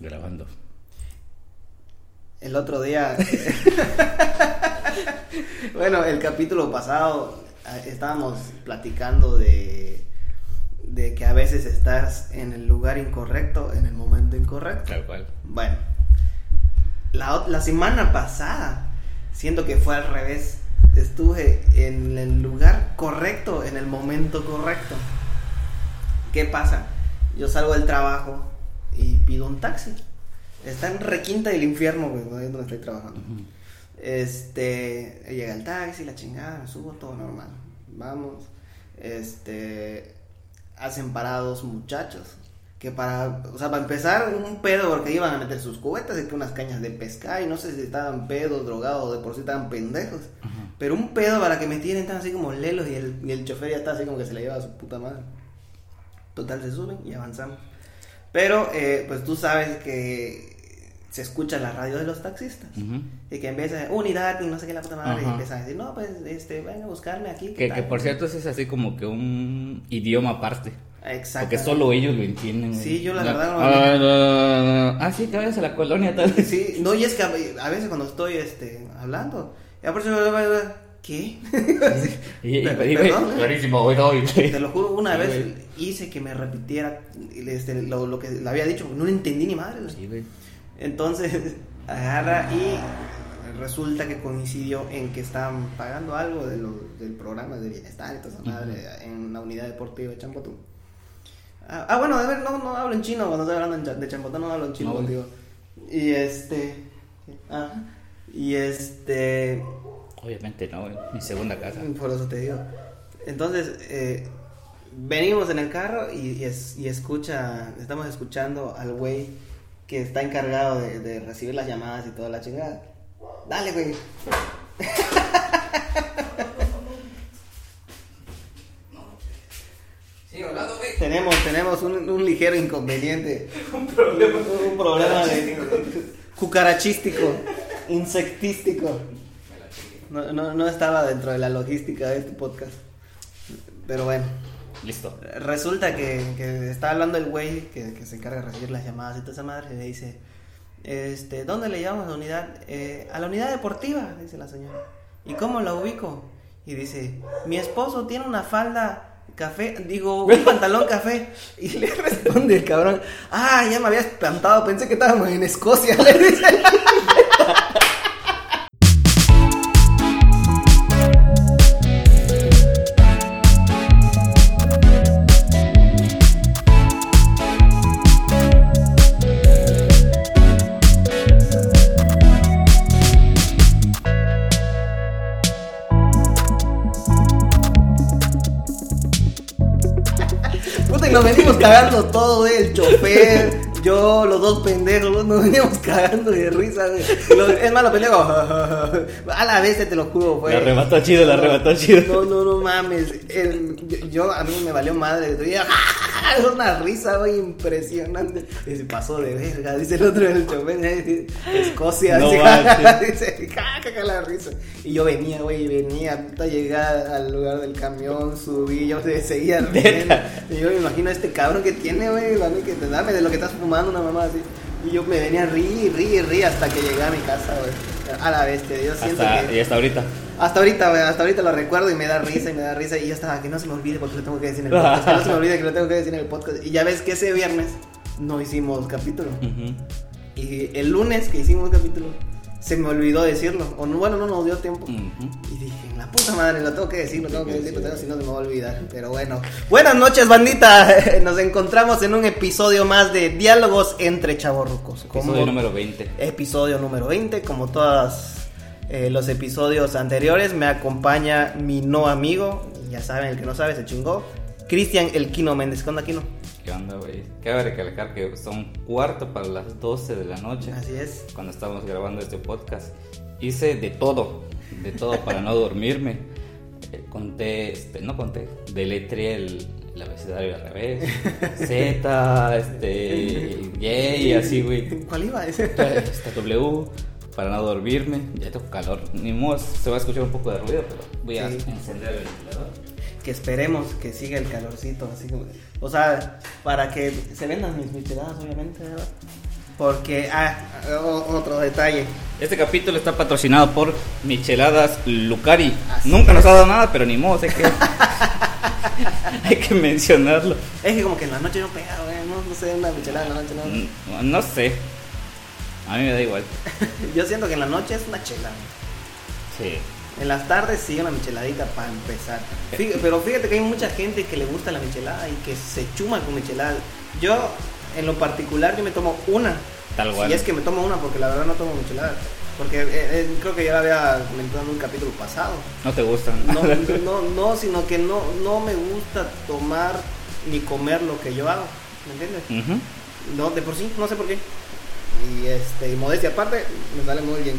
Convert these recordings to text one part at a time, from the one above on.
Grabando. El otro día. bueno, el capítulo pasado ah, estábamos platicando de, de que a veces estás en el lugar incorrecto, en el momento incorrecto. Tal cual. Bueno, la, la semana pasada, siento que fue al revés. Estuve en el lugar correcto, en el momento correcto. ¿Qué pasa? Yo salgo del trabajo y pido un taxi. Está en requinta del infierno, güey, donde estoy trabajando. Este, llega el taxi, la chingada, me subo todo normal. Vamos. Este, hacen parados muchachos. Que para, o sea, para empezar, un pedo porque iban a meter sus cubetas y que unas cañas de pescar y no sé si estaban pedos, drogados o de por sí estaban pendejos. Pero un pedo para que me tiren tan así como lelos y el, y el chofer ya está así como que se le lleva a su puta madre. Total, se suben y avanzamos. Pero, eh, pues tú sabes que se escucha la radio de los taxistas. Ujú. Y que empieza, unidad y no sé qué la puta madre. Y Ajá. empiezan a decir, no, pues, este, venga a buscarme aquí. ¿qué Que, que tal?". por cierto es así como que un idioma aparte. Exacto. Porque solo ellos lo entienden. Sí, yo la No. verdad no- Ah, no. Ah, sí, que vayas a la colonia tal. Sí, no, y es que a, veces cuando estoy este, hablando, eso, ¿qué? Y, perdón, ¿eh? clarísimo, güey, no, Te lo juro, una vez hice que me repitiera este, lo, lo que le había dicho, no le entendí ni madre. güey. Sí, güey. Entonces agarra y resulta que coincidió en que estaban pagando algo de lo- del programa de bienestar y toda esa madre en la unidad deportiva de Champotú. Ah, ah, bueno, de ver, no, no hablo en chino cuando estoy hablando de Champotú, no hablo en chino No, contigo. Y este. Ah, y este. Obviamente no. Mi segunda casa. Por eso te digo. Entonces, eh, venimos en el carro y, y es- y escucha, estamos escuchando al güey que está encargado de, de recibir las llamadas y toda la chingada. Dale, güey. Tenemos, tenemos un, un ligero inconveniente. un problema. Un, problema de, cucarachístico, insectístico. No, no, no estaba dentro de la logística de este podcast. Pero bueno, Listo. resulta que, que está hablando el güey que, que se encarga de recibir las llamadas y toda esa madre. Y le dice: este, ¿Dónde le llamamos a la unidad? "Eh, a la unidad deportiva, dice la señora. ¿Y cómo la ubico? Y dice: Mi esposo tiene una falda café, digo, un pantalón café. Y le responde el cabrón: Ah, ya me había espantado, pensé que estábamos en Escocia. Le dice. Cagando todo, güey, el chofer, yo, los dos pendejos, nos veníamos cagando de risa, güey. Los- Es más, los pendejos, a la vez te lo juro, güey. La arrebató chido, la arrebató chido. No, no, no mames. El- yo, a mí me valió madre. Es una risa, güey, impresionante. Y se pasó de verga, dice el otro del chofer. eh, Escocia, No dice, caca la risa. Y yo venía, güey, venía hasta llegar al lugar del camión, subí, yo se- seguía riendo. Y yo me imagino a este cabrón que tiene, güey, que te dame de lo que estás fumando, una mamá así. Y yo me venía a rir, rir, rir hasta que llegué a mi casa, güey. A la bestia, yo siento Hasta, que... y hasta ahorita. Hasta ahorita, güey, hasta ahorita lo recuerdo y me da risa y me da risa y ya estaba, que no se me olvide porque lo tengo que decir en el podcast, que no se me olvide que lo tengo que decir en el podcast. Y ya ves que ese viernes no hicimos capítulo. Y el lunes que hicimos capítulo, se me olvidó decirlo. O no, bueno, no nos dio tiempo. Y dije, la puta madre, lo tengo que decir, lo tengo que decir, lo tengo, si no se me va a olvidar. Pero bueno. Buenas noches, bandita. Nos encontramos en un episodio más de Diálogos entre Chavorrucos. Episodio número 20. episodio número 20. Como todos eh, los episodios anteriores, me acompaña mi no amigo. Ya saben, el que no sabe se chingó. Cristian El Quino Méndez. ¿Qué onda, Quino? ¿Qué onda, güey? Cabe recalcar que son cuarto para las 12 de la noche. Así es. Cuando estamos grabando este podcast. Hice de todo. De todo para no dormirme. Eh, conté, este, no conté. Deletré el, el abecedario al revés. Z, este. Y, así, güey. ¿Cuál iba ese? Esta W. Para no dormirme. Ya tengo calor. Ni modo, se va a escuchar un poco de ruido, pero voy a Sí. encender el ventilador. que esperemos que siga el calorcito, así como, o sea, para que se vendan mis micheladas, obviamente, ¿verdad? Porque, ah, otro detalle. Este capítulo está patrocinado por Micheladas Lucari. Así Nunca nos ha dado nada, pero ni modo, hay que, hay que mencionarlo. Es que como que en la noche no pega, güey. No, no sé, una michelada en la noche no. Mm, No sé. A mí me da igual. Yo siento que en la noche es una chela. Sí. En las tardes sí una micheladita para empezar. Pero fíjate que hay mucha gente que le gusta la michelada y que se chuma con michelada. Yo, en lo particular, yo me tomo una. Tal cual. Si es que me tomo una, porque la verdad no tomo michelada. Porque eh, eh, creo que ya lo había comentado en un capítulo pasado. No te gustan. No, no, no, sino que no, no me gusta tomar ni comer lo que yo hago. ¿Me entiendes? No, de por sí, no sé por qué. Y este, y modestia aparte, me sale muy bien.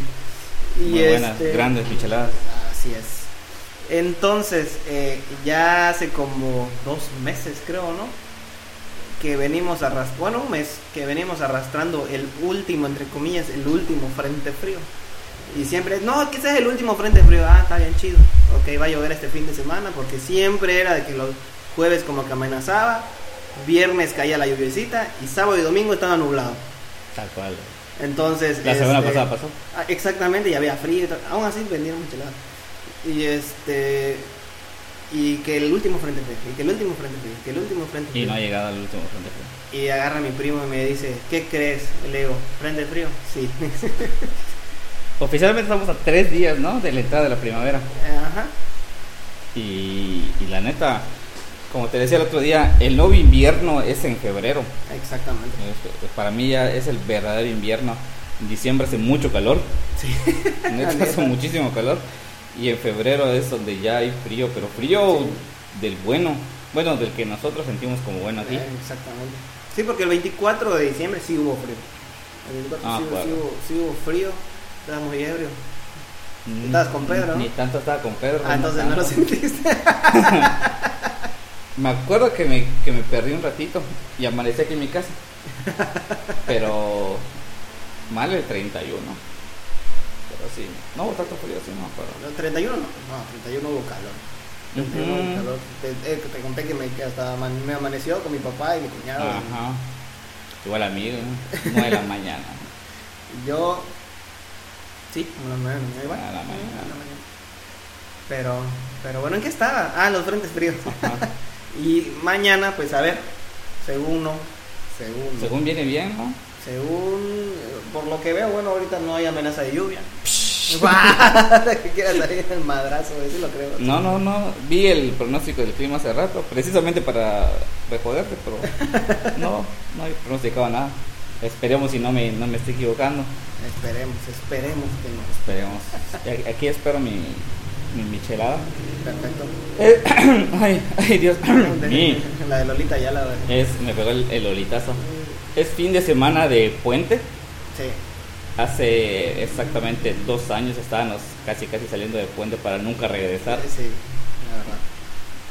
Y Muy buenas, este, grandes micheladas. Así es. Entonces, eh, ya hace como dos meses, creo, ¿no? Que venimos arrastrando, bueno, un mes, que venimos arrastrando el último, entre comillas, el último frente frío. Y siempre, no, que ese es el último frente frío. Ah, está bien chido. Ok, va a llover este fin de semana, porque siempre era de que los jueves como que amenazaba, viernes caía la lluviecita y sábado y domingo estaba nublado. Tal cual. Entonces, La semana este, pasada pasó. Ah, Exactamente, y había frío y todo. Aún así vendieron micheladas. Y este. Y que el último frente frío, y que el último frente frío, que el último frente Y frío. no ha llegado al último frente frío. Y agarra a mi primo y me dice, ¿qué crees? Le digo, ¿frente frío? Sí. Oficialmente estamos a tres días, ¿no? De la entrada de la primavera. Ajá. Y, y la neta, como te decía el otro día, el nuevo invierno es en febrero. Exactamente. Es- Para mí ya es el verdadero invierno. En diciembre hace mucho calor. Sí. Neta, La hace muchísimo calor. Y en febrero es donde ya hay frío, pero frío del bueno. Bueno, del que nosotros sentimos como bueno aquí. Eh, Exactamente. Sí, porque el 24 de diciembre sí hubo frío. El 24 Ah, sí, claro. sí hubo, sí hubo frío. Estaba muy ebrio. Mm, Estabas con Pedro, ¿no? Ni tanto estaba con Pedro. Ah, entonces no lo sentiste. Me acuerdo que me, que me perdí un ratito y amanecí aquí en mi casa. Pero mal el 31. Pero sí, no hubo tanto frío, sí, no me acuerdo. No, 31 no, no, 31 hubo calor. 31 hubo Ujú. calor. Te, eh, te conté que me, que hasta me amaneció con mi papá y mi cuñado. Ajá. Igual a mí, 9 de la mañana. Yo, sí, como las 9 de la mañana, igual. A la mañana. A la mañana. Pero, pero bueno, ¿en qué estaba? Ah, los frentes fríos. Ajá. Y mañana, pues a ver, según no, según, Según viene bien, ¿no? según, eh, por lo que veo, bueno, ahorita no hay amenaza de lluvia. que quiera salir el madrazo, eso lo creo. No, no, no. Vi el pronóstico del clima hace rato, precisamente para recordarte, pero no, no hay pronosticado nada. Esperemos si no me, no me estoy equivocando. Esperemos, esperemos que no. Esperemos. Aquí espero mi, mi michelada. Perfecto. Eh, ay, ay, Dios. Mi. La de Lolita ya la Es, me pegó el, el olitazo. Es fin de semana de puente. Sí. Hace exactamente dos años estábamos casi casi saliendo de puente para nunca regresar. Sí, la verdad.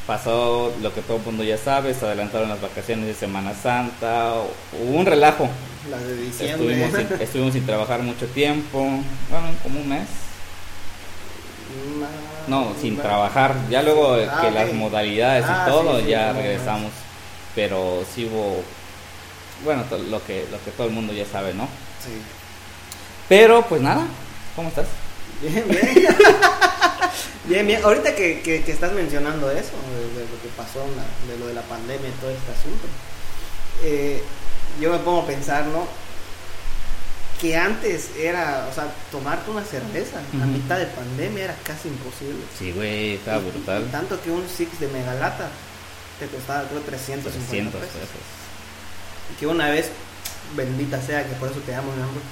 Pasó lo que todo el mundo ya sabe, se adelantaron las vacaciones de Semana Santa, hubo un relajo. La de diciembre. Estuvimos sin, estuvimos sin trabajar mucho tiempo, bueno, como un mes. No, sin trabajar. Ya luego Ah, que las modalidades Ah, y todo, sí, sí, ya regresamos. Pero sí hubo, bueno, lo que, lo que todo el mundo ya sabe, ¿no? Sí. Pero pues nada, ¿cómo estás? Bien, bien. bien, bien. Ahorita que, que, que estás mencionando eso, de, de lo que pasó, la- de lo de la pandemia y todo este asunto, eh, yo me pongo a pensar, ¿no? Que antes era, o sea, tomarte una cerveza a Ujú. mitad de pandemia era casi imposible. Sí, güey, estaba Y- brutal. y tanto que un Six de Megalata te costaba, creo, 350 300 pesos. pesos. Y que una vez, bendita sea, que por eso te amo, mi amor,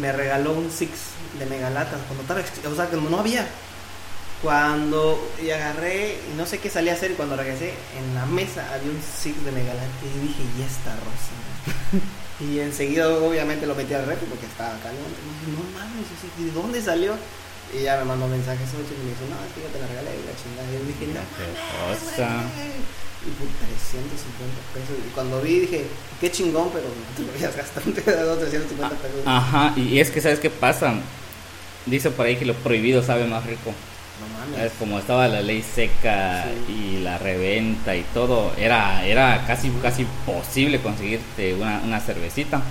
me regaló un Six de Megalatas. Cuando estaba, o sea, que no había. Cuando y agarré, y no sé qué salí a hacer, y cuando regresé, en la mesa había un Six de Megalata. Y dije, y esta rosa. y enseguida, obviamente, lo metí al refri porque estaba caliente. Y dije, no mames, ¿de dónde salió? Y ya me mandó mensajes y me dijo, no, es que yo te la regalé y la chingada. Y yo dije, no, Qué mames, cosa. güey". Y por 350 pesos. Y cuando vi dije, qué chingón, pero no te lo a gastar, te he dado 350 pesos. Ajá, y es que ¿sabes qué pasa? Dice por ahí que lo prohibido sabe más rico. No Es mames. como estaba la ley seca Sí. y la reventa y todo, era, era casi, casi posible conseguirte una, una cervecita.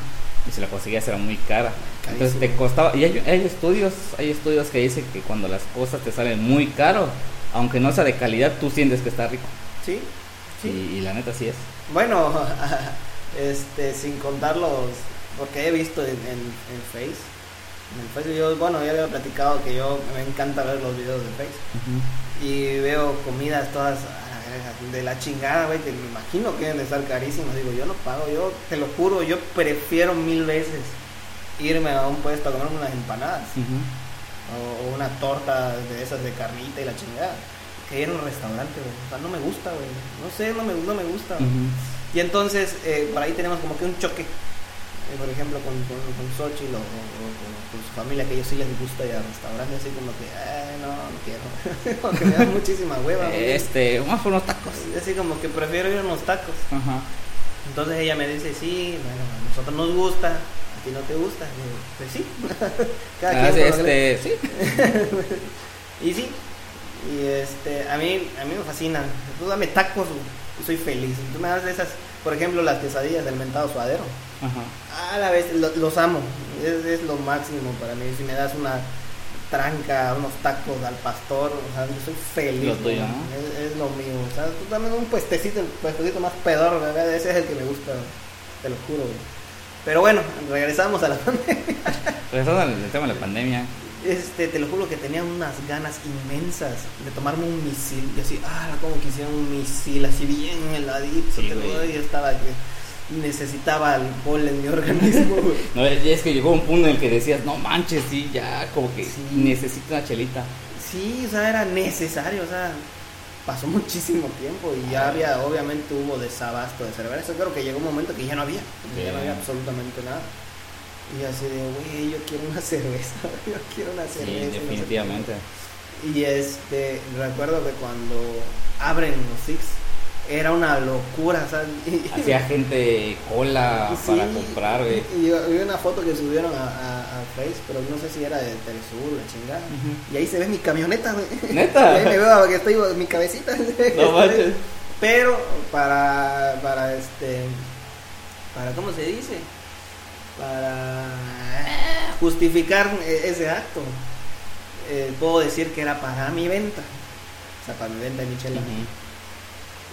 y si la conseguías era muy cara. Entonces te costaba, y hay, hay estudios, hay estudios que dicen que cuando las cosas te salen muy caro, aunque no sea de calidad, tú sientes que está rico. Sí, sí. Y, y la neta sí es. Bueno, este, sin contar los, porque he visto en, en, en Face, en el Face, yo, bueno, ya había platicado que yo me encanta ver los videos de Face y veo comidas todas ah, de la chingada, güey, que me imagino que deben de estar carísimas. Digo, yo no pago, yo te lo juro, yo prefiero mil veces irme a un puesto a comerme unas empanadas o, o una torta de esas de carnita y la chingada que ir a un restaurante, güey. O sea, no me gusta, güey. No sé, no me, no me gusta. Y entonces, eh, por ahí tenemos como que un choque. Eh, por ejemplo, con, con, con Xochitl o, o- o con, su familia, que ellos sí les gusta ir a restaurantes, así como que, "Ay, no, no quiero. Porque me da muchísima hueva. Este, vamos por unos tacos. Así como que prefiero ir a unos tacos. Ajá. Entonces ella me dice, sí, bueno, a nosotros nos gusta, a ti no te gusta. Yo, pues sí. Cada Ah, quien sí, este, sí. Y sí, y este, a mí, a mí me fascinan. Tú dame tacos y soy feliz. Tú me das de esas, por ejemplo, las quesadillas del mentado suadero. Ajá. A la vez, lo- los amo. Es, es lo máximo para mí. Si me das una tranca, unos tacos al pastor, o sea, yo soy feliz. Lo tuyo, ¿no? Es, es lo mío. O sea, tú dame un puestecito, el puestecito más pedor, ¿verdad? Ese es el que me gusta, te lo juro. güey. Pero bueno, regresamos a la pandemia. Regresando al tema de la pandemia. Este, te lo juro que tenía unas ganas inmensas de tomarme un misil. Y así, ah, como quisiera un misil, así bien heladito. Sí, te lo doy, y estaba que necesitaba alcohol en mi organismo. No, es que llegó un punto en el que decías, no manches, sí, ya, como que Sí. necesito una chelita. sí, o sea, era necesario, o sea, pasó muchísimo tiempo y ya había, obviamente hubo desabasto de cerveza. Creo que llegó un momento que ya no había, ya no había absolutamente nada. Y así de, güey, yo quiero una cerveza, yo quiero una cerveza. Sí, no sé definitivamente. Y este, recuerdo que cuando abren los Six, era una locura, ¿sabes? Hacía gente cola Sí, para comprar, güey. Y yo vi una foto que subieron a, a, a Face, pero no sé si era de Telesur, la chingada. Y ahí se ve mi camioneta, güey. ¿Neta? Y ahí me veo que estoy mi cabecita. No manches. Pero para, para este, para, ¿cómo se dice? Para justificar e- ese acto, eh, puedo decir que era para mi venta. O sea, para mi venta de Michela. Ujú.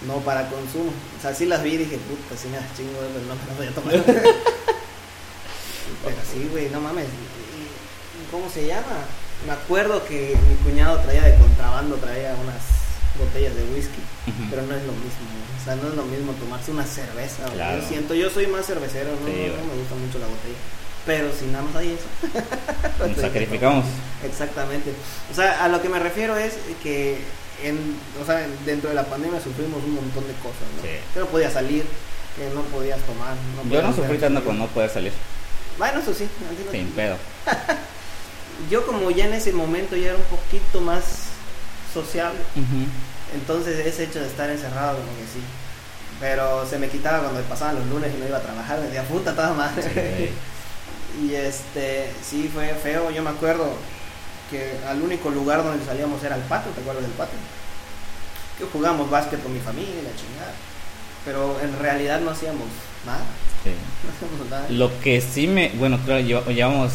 No para consumo. O sea, sí las vi y dije, puta, sí me das chingo, pero no me las voy a tomar. pero sí, güey, no mames. ¿Y- ¿Cómo se llama? Me acuerdo que mi cuñado traía de contrabando, traía unas botellas de whisky, pero no es lo mismo. O sea, no es lo mismo tomarse una cerveza. Claro. Yo siento, yo soy más cervecero, no, Sí, no- no me gusta mucho la botella. Pero si nada más hay eso. Nos sacrificamos. Exactamente. O sea, a lo que me refiero es que en, o sea, dentro de la pandemia sufrimos un montón de cosas, ¿no? Sí. Que no podías salir, que no podías tomar. No Yo podías no sufrí tanto con no poder salir. Bueno, eso sí. así no- Sin pedo. Yo como ya en ese momento ya era un poquito más sociable, entonces ese hecho de estar encerrado como que sí. Pero se me quitaba cuando pasaban los lunes y no iba a trabajar, me decía, puta toda madre. Sí. Y este, sí fue feo, yo me acuerdo que al único lugar donde salíamos era el patio, ¿te acuerdas del patio? Que jugábamos básquet con mi familia, la chingada. Pero en realidad no hacíamos nada, Sí. no hacíamos nada. Lo que sí me. Bueno, claro, lleva- llevamos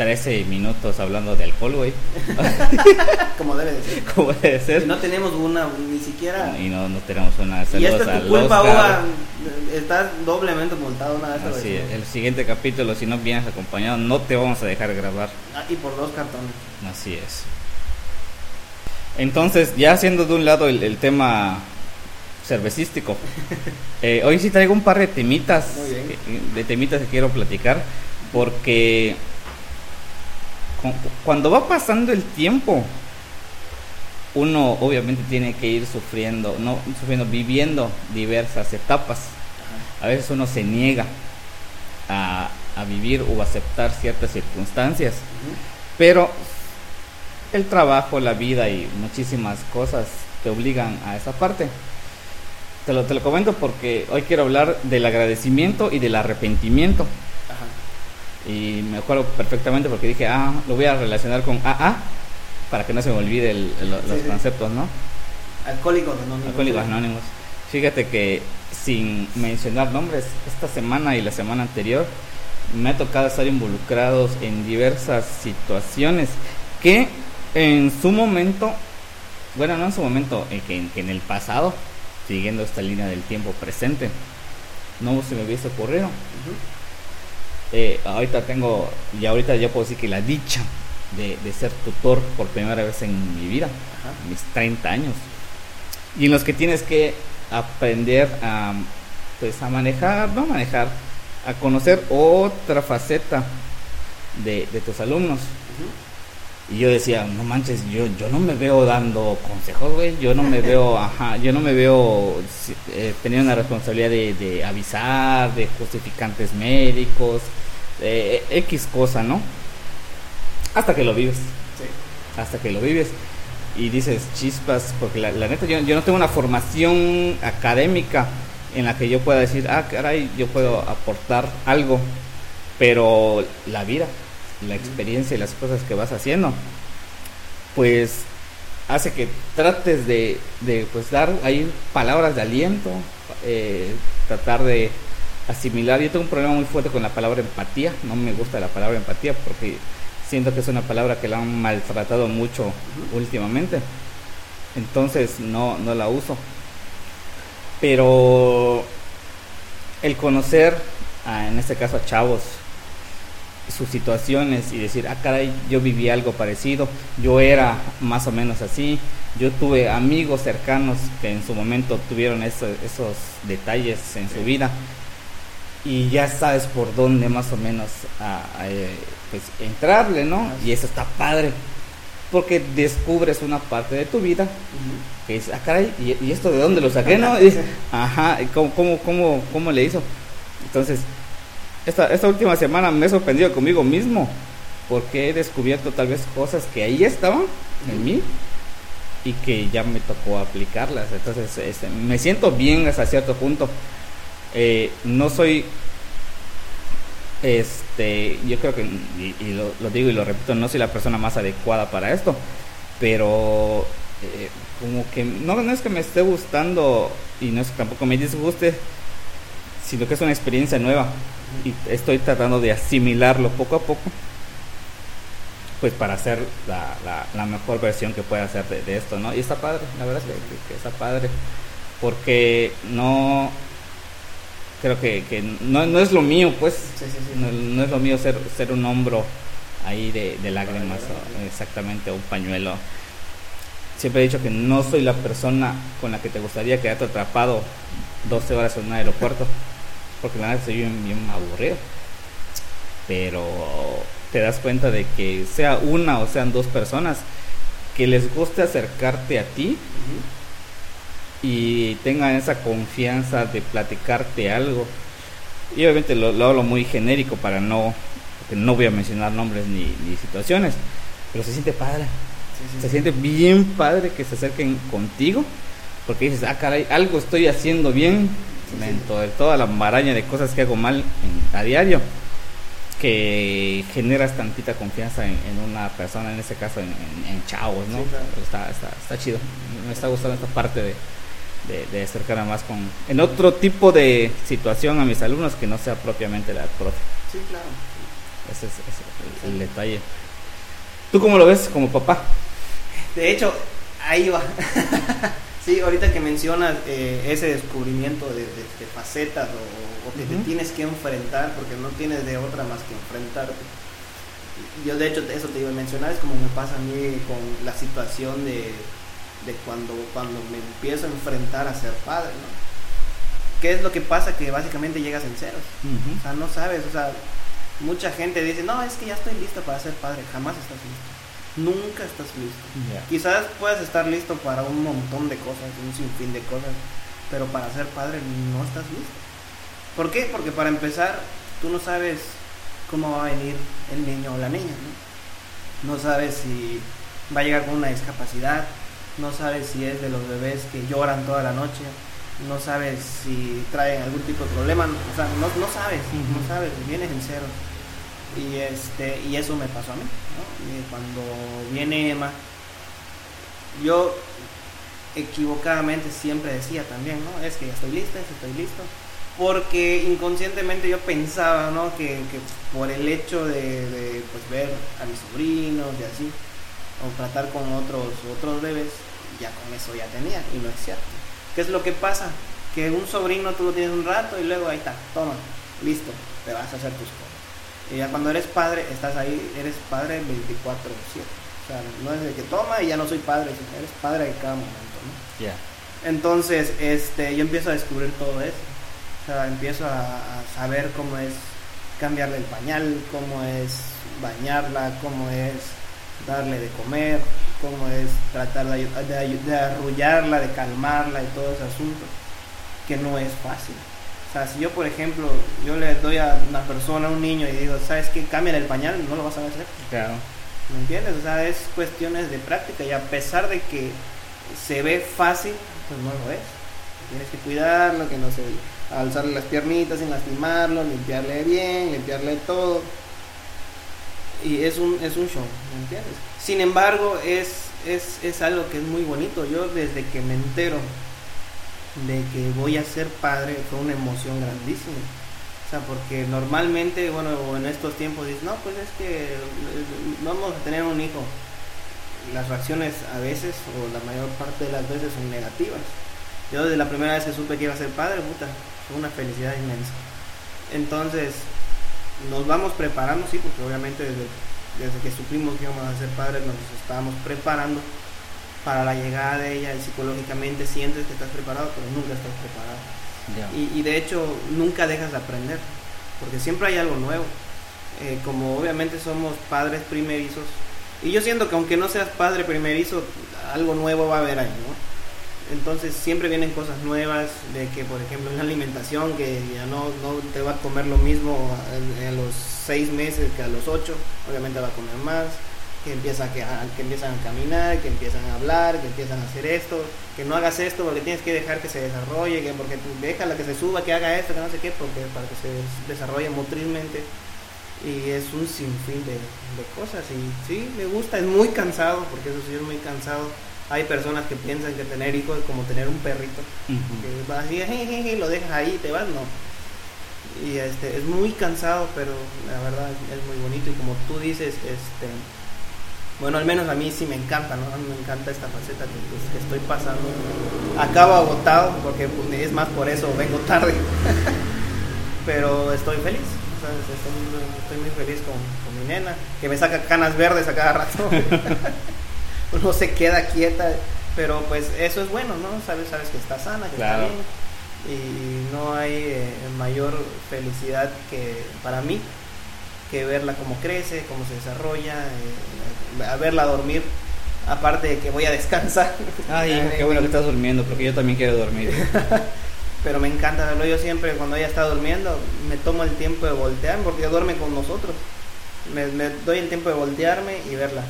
13 minutos hablando de alcohol, güey. Como debe de ser. Como debe ser. no tenemos una, ni siquiera... Y no, no tenemos una. Y Saludos esta es tu culpa. Estás doblemente multado una vez. Así, decimos. el siguiente capítulo, si no vienes acompañado, no te vamos a dejar grabar. Ah, y por dos cartones. Así es. Entonces, ya haciendo de un lado el, el tema cervecístico, eh, hoy sí traigo un par de temitas, Muy bien. que- de temitas que quiero platicar, porque cuando va pasando el tiempo, uno obviamente tiene que ir sufriendo, no sufriendo, viviendo diversas etapas. A veces uno se niega a, a vivir o aceptar ciertas circunstancias, pero el trabajo, la vida y muchísimas cosas te obligan a esa parte. Te lo, te lo comento porque hoy quiero hablar del agradecimiento y del arrepentimiento. Y me acuerdo perfectamente porque dije, ah, lo voy a relacionar con AA para que no se me olvide el- el- los Sí, conceptos, ¿no? Alcohólicos anónimos. Alcohólicos Anónimos. Fíjate que sin mencionar nombres, esta semana y la semana anterior me ha tocado estar involucrados en diversas situaciones que en su momento, bueno, no en su momento, eh, que, que en el pasado, siguiendo esta línea del tiempo presente, no se me hubiese ocurrido. Eh, ahorita tengo, y ahorita ya puedo decir que la dicha de, ser tutor por primera vez en mi vida, mis 30 años, y en los que tienes que aprender a, pues, a manejar, no manejar, a conocer otra faceta de, tus alumnos. Y yo decía, no manches, yo, yo no me veo dando consejos, güey. Yo no me veo, ajá, yo no me veo eh, teniendo una responsabilidad de, avisar, de justificantes médicos, eh, X cosa, ¿no? Hasta que lo vives. Sí. Hasta que lo vives. Y dices, chispas, porque la, neta, yo, yo no tengo una formación académica en la que yo pueda decir, ah, caray, yo puedo aportar algo. Pero la vida, la experiencia y las cosas que vas haciendo, pues hace que trates de, de pues dar ahí palabras de aliento, eh, tratar de asimilar. Yo tengo un problema muy fuerte con la palabra empatía, no me gusta la palabra empatía porque siento que es una palabra que la han maltratado mucho últimamente, entonces no, no la uso. Pero el conocer, en este caso a chavos, sus situaciones y decir, ah, caray, yo viví algo parecido, yo era más o menos así, yo tuve amigos cercanos que en su momento tuvieron esos detalles en su vida y ya sabes por dónde más o menos a, eh, pues, entrarle, ¿no? Y eso está padre, porque descubres una parte de tu vida que es, ah, caray, ¿y, esto de dónde lo saqué, no? ajá, ¿cómo, cómo, cómo, cómo le hizo? Entonces, esta, esta última semana me he sorprendido conmigo mismo porque he descubierto tal vez cosas que ahí estaban en mí y que ya me tocó aplicarlas. Entonces este, me siento bien hasta cierto punto. Eh, no soy, este, yo creo que, y, lo, digo y lo repito, no soy la persona más adecuada para esto, pero eh, como que no, no es que me esté gustando y no es que tampoco me disguste, sino que es una experiencia nueva y estoy tratando de asimilarlo poco a poco pues para hacer la, la, mejor versión que pueda hacer de, esto, ¿no? Y está padre, la verdad es que, está padre, porque no, creo que, que no, no, es lo mío, pues, no, es lo mío ser, ser un hombro ahí de, de lágrimas, exactamente, un pañuelo. Siempre he dicho que no soy la persona con la que te gustaría quedarte atrapado 12 horas en un aeropuerto porque la verdad soy bien, bien aburrido. Pero te das cuenta de que sea una o sean dos personas que les guste acercarte a ti y tengan esa confianza de platicarte algo. Y obviamente lo, hablo muy genérico para no, no voy a mencionar nombres ni, situaciones, pero se siente padre. se siente bien padre que se acerquen contigo, porque dices, ah, caray, algo estoy haciendo bien, dentro de toda la maraña de cosas que hago mal a diario, que generas tantita confianza en, una persona, en este caso en, chavos, ¿no? está, está, está, chido. Me está gustando esta parte de, de, acercar más con, en otro tipo de situación a mis alumnos que no sea propiamente la profe. Sí, claro. Ese es, el detalle. ¿Tú cómo lo ves como papá? De hecho, ahí va. Sí, ahorita que mencionas eh, ese descubrimiento de, facetas o, que te tienes que enfrentar, porque no tienes de otra más que enfrentarte. Yo de hecho eso te iba a mencionar, es como me pasa a mí con la situación de, cuando, cuando me empiezo a enfrentar a ser padre, ¿no? ¿Qué es lo que pasa? Que básicamente llegas en ceros. O sea, no sabes, o sea, mucha gente dice, no, es que ya estoy listo para ser padre, jamás estás listo nunca estás listo. Quizás puedas estar listo para un montón de cosas, un sinfín de cosas, pero para ser padre no estás listo. ¿Por qué? Porque para empezar, tú no sabes cómo va a venir el niño o la niña, ¿no? No sabes si va a llegar con una discapacidad, no sabes si es de los bebés que lloran toda la noche, no sabes si traen algún tipo de problema, o sea, no, no sabes, no sabes, vienes en cero. Y, este, y eso me pasó a mí. cuando viene Emma, yo equivocadamente siempre decía también, ¿no? Es que ya estoy lista, estoy listo. porque inconscientemente yo pensaba, ¿no? Que, que por el hecho de, de, pues, ver a mis sobrinos y así, o tratar con otros, otros bebés, ya con eso ya tenía, y no es cierto. ¿Qué es lo que pasa? Que un sobrino tú lo tienes un rato y luego ahí está, toma, listo, te vas a hacer tus cosas. Y ya cuando eres padre, estás ahí, eres padre 24-7. O sea, no es de que toma y ya no soy padre, sino eres padre de cada momento. Entonces, este, yo empiezo a descubrir todo eso. O sea, empiezo a, a saber cómo es cambiarle el pañal, cómo es bañarla, cómo es darle de comer, cómo es tratar de, de arrullarla, de calmarla y todo ese asunto, que no es fácil. O sea, si yo, por ejemplo, yo le doy a una persona, a un niño, y digo, ¿sabes qué? Cámbiale el pañal, no lo vas a hacer. Claro. ¿Me entiendes? O sea, es cuestiones de práctica y a pesar de que se ve fácil, pues no lo es. Tienes que cuidarlo, que no se alzarle las piernitas sin lastimarlo, limpiarle bien, limpiarle todo. Y es un, es un show, ¿me entiendes? Sin embargo, es, es, es algo que es muy bonito. Yo desde que me entero de que voy a ser padre fue una emoción grandísima. O sea, porque normalmente, bueno, en estos tiempos dices, no, pues es que vamos a tener un hijo. Las reacciones a veces, o la mayor parte de las veces, son negativas. Yo desde la primera vez que supe que iba a ser padre, puta, fue una felicidad inmensa. Entonces, nos vamos preparando, sí, porque obviamente desde, desde que supimos que íbamos a ser padres nos estábamos preparando para la llegada de ella y psicológicamente sientes que estás preparado, pero nunca estás preparado. Y de hecho nunca dejas de aprender, porque siempre hay algo nuevo. Eh, como obviamente somos padres primerizos, y yo siento que aunque no seas padre primerizo, algo nuevo va a haber ahí, ¿no? Entonces siempre vienen cosas nuevas, de que por ejemplo en la alimentación, que ya no, no te va a comer lo mismo a, a los seis meses que a los ocho, obviamente va a comer más, que, empieza que, a- que empiezan a caminar, que empiezan a hablar, que empiezan a hacer esto, que no hagas esto porque tienes que dejar que se desarrolle, que porque tú déjala que se suba, que haga esto, que no sé qué, porque para que se desarrolle motrizmente. Y es un sinfín de, de cosas. Y sí, me gusta, es muy cansado, porque eso sí es muy cansado. Hay personas que piensan que tener hijos es como tener un perrito que vas así, lo dejas ahí y te vas, no. Y este, es muy cansado, pero la verdad es, es muy bonito. Y como tú dices, este, bueno, al menos a mí sí me encanta, ¿no? A mí me encanta esta faceta que, pues, que estoy pasando. Acabo agotado, porque pues, es más por eso vengo tarde. pero estoy feliz. ¿sabes? Estoy, muy- estoy muy feliz con, con mi nena, que me saca canas verdes a cada rato. no se queda quieta, pero pues eso es bueno, ¿no? Sabes, sabes que está sana, que Claro. está bien. Y no hay eh, mayor felicidad que para mí que verla cómo crece, cómo se desarrolla, eh, a verla dormir. Aparte de que voy a descansar. Ay, hijo, qué bueno que estás durmiendo, porque yo también quiero dormir. Pero me encanta verlo. Yo siempre, cuando ella está durmiendo, me tomo el tiempo de voltear, porque ella duerme con nosotros. Me, me doy el tiempo de voltearme y verla.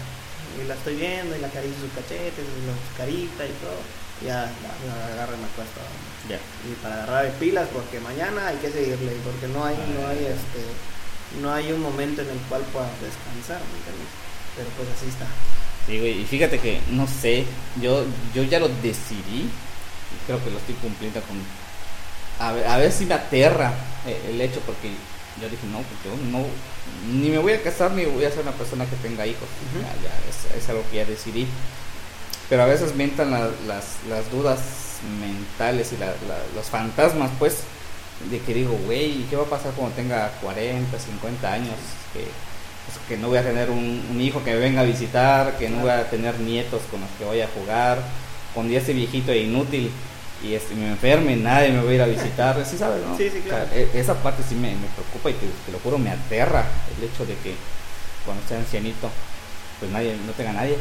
Y la estoy viendo y la acaricio sus cachetes, y su carita y todo. Ya, ya, la agarro y me acuesto. ya. Y para agarrar pilas, porque mañana hay que seguirle, porque no hay, no hay este, no hay un momento en el cual puedas descansar, ¿me entiendes? Pero pues así está. Sí, güey, y fíjate que, no sé, yo, yo ya lo decidí, y creo que lo estoy cumpliendo con... A ver, a ver si me aterra eh, el hecho, porque yo dije, no, pues yo no, ni me voy a casar, ni voy a ser una persona que tenga hijos. Ya, ya, es, es algo que ya decidí. Pero a veces me entran la- las, las dudas mentales y la- la- los fantasmas, pues, de que digo, güey, ¿qué va a pasar cuando tenga 40, 50 años? Que, pues, que no voy a tener un, un hijo que me venga a visitar, que no voy a tener nietos con los que voy a jugar, cuando ya esté viejito e inútil y este, me enferme, nadie me va a ir a visitar, ¿sí sabes, no? Sí, sí, claro. O sea, e- esa parte sí me, me preocupa y te, te lo juro, me aterra el hecho de que cuando esté ancianito, pues nadie, no tenga nadie.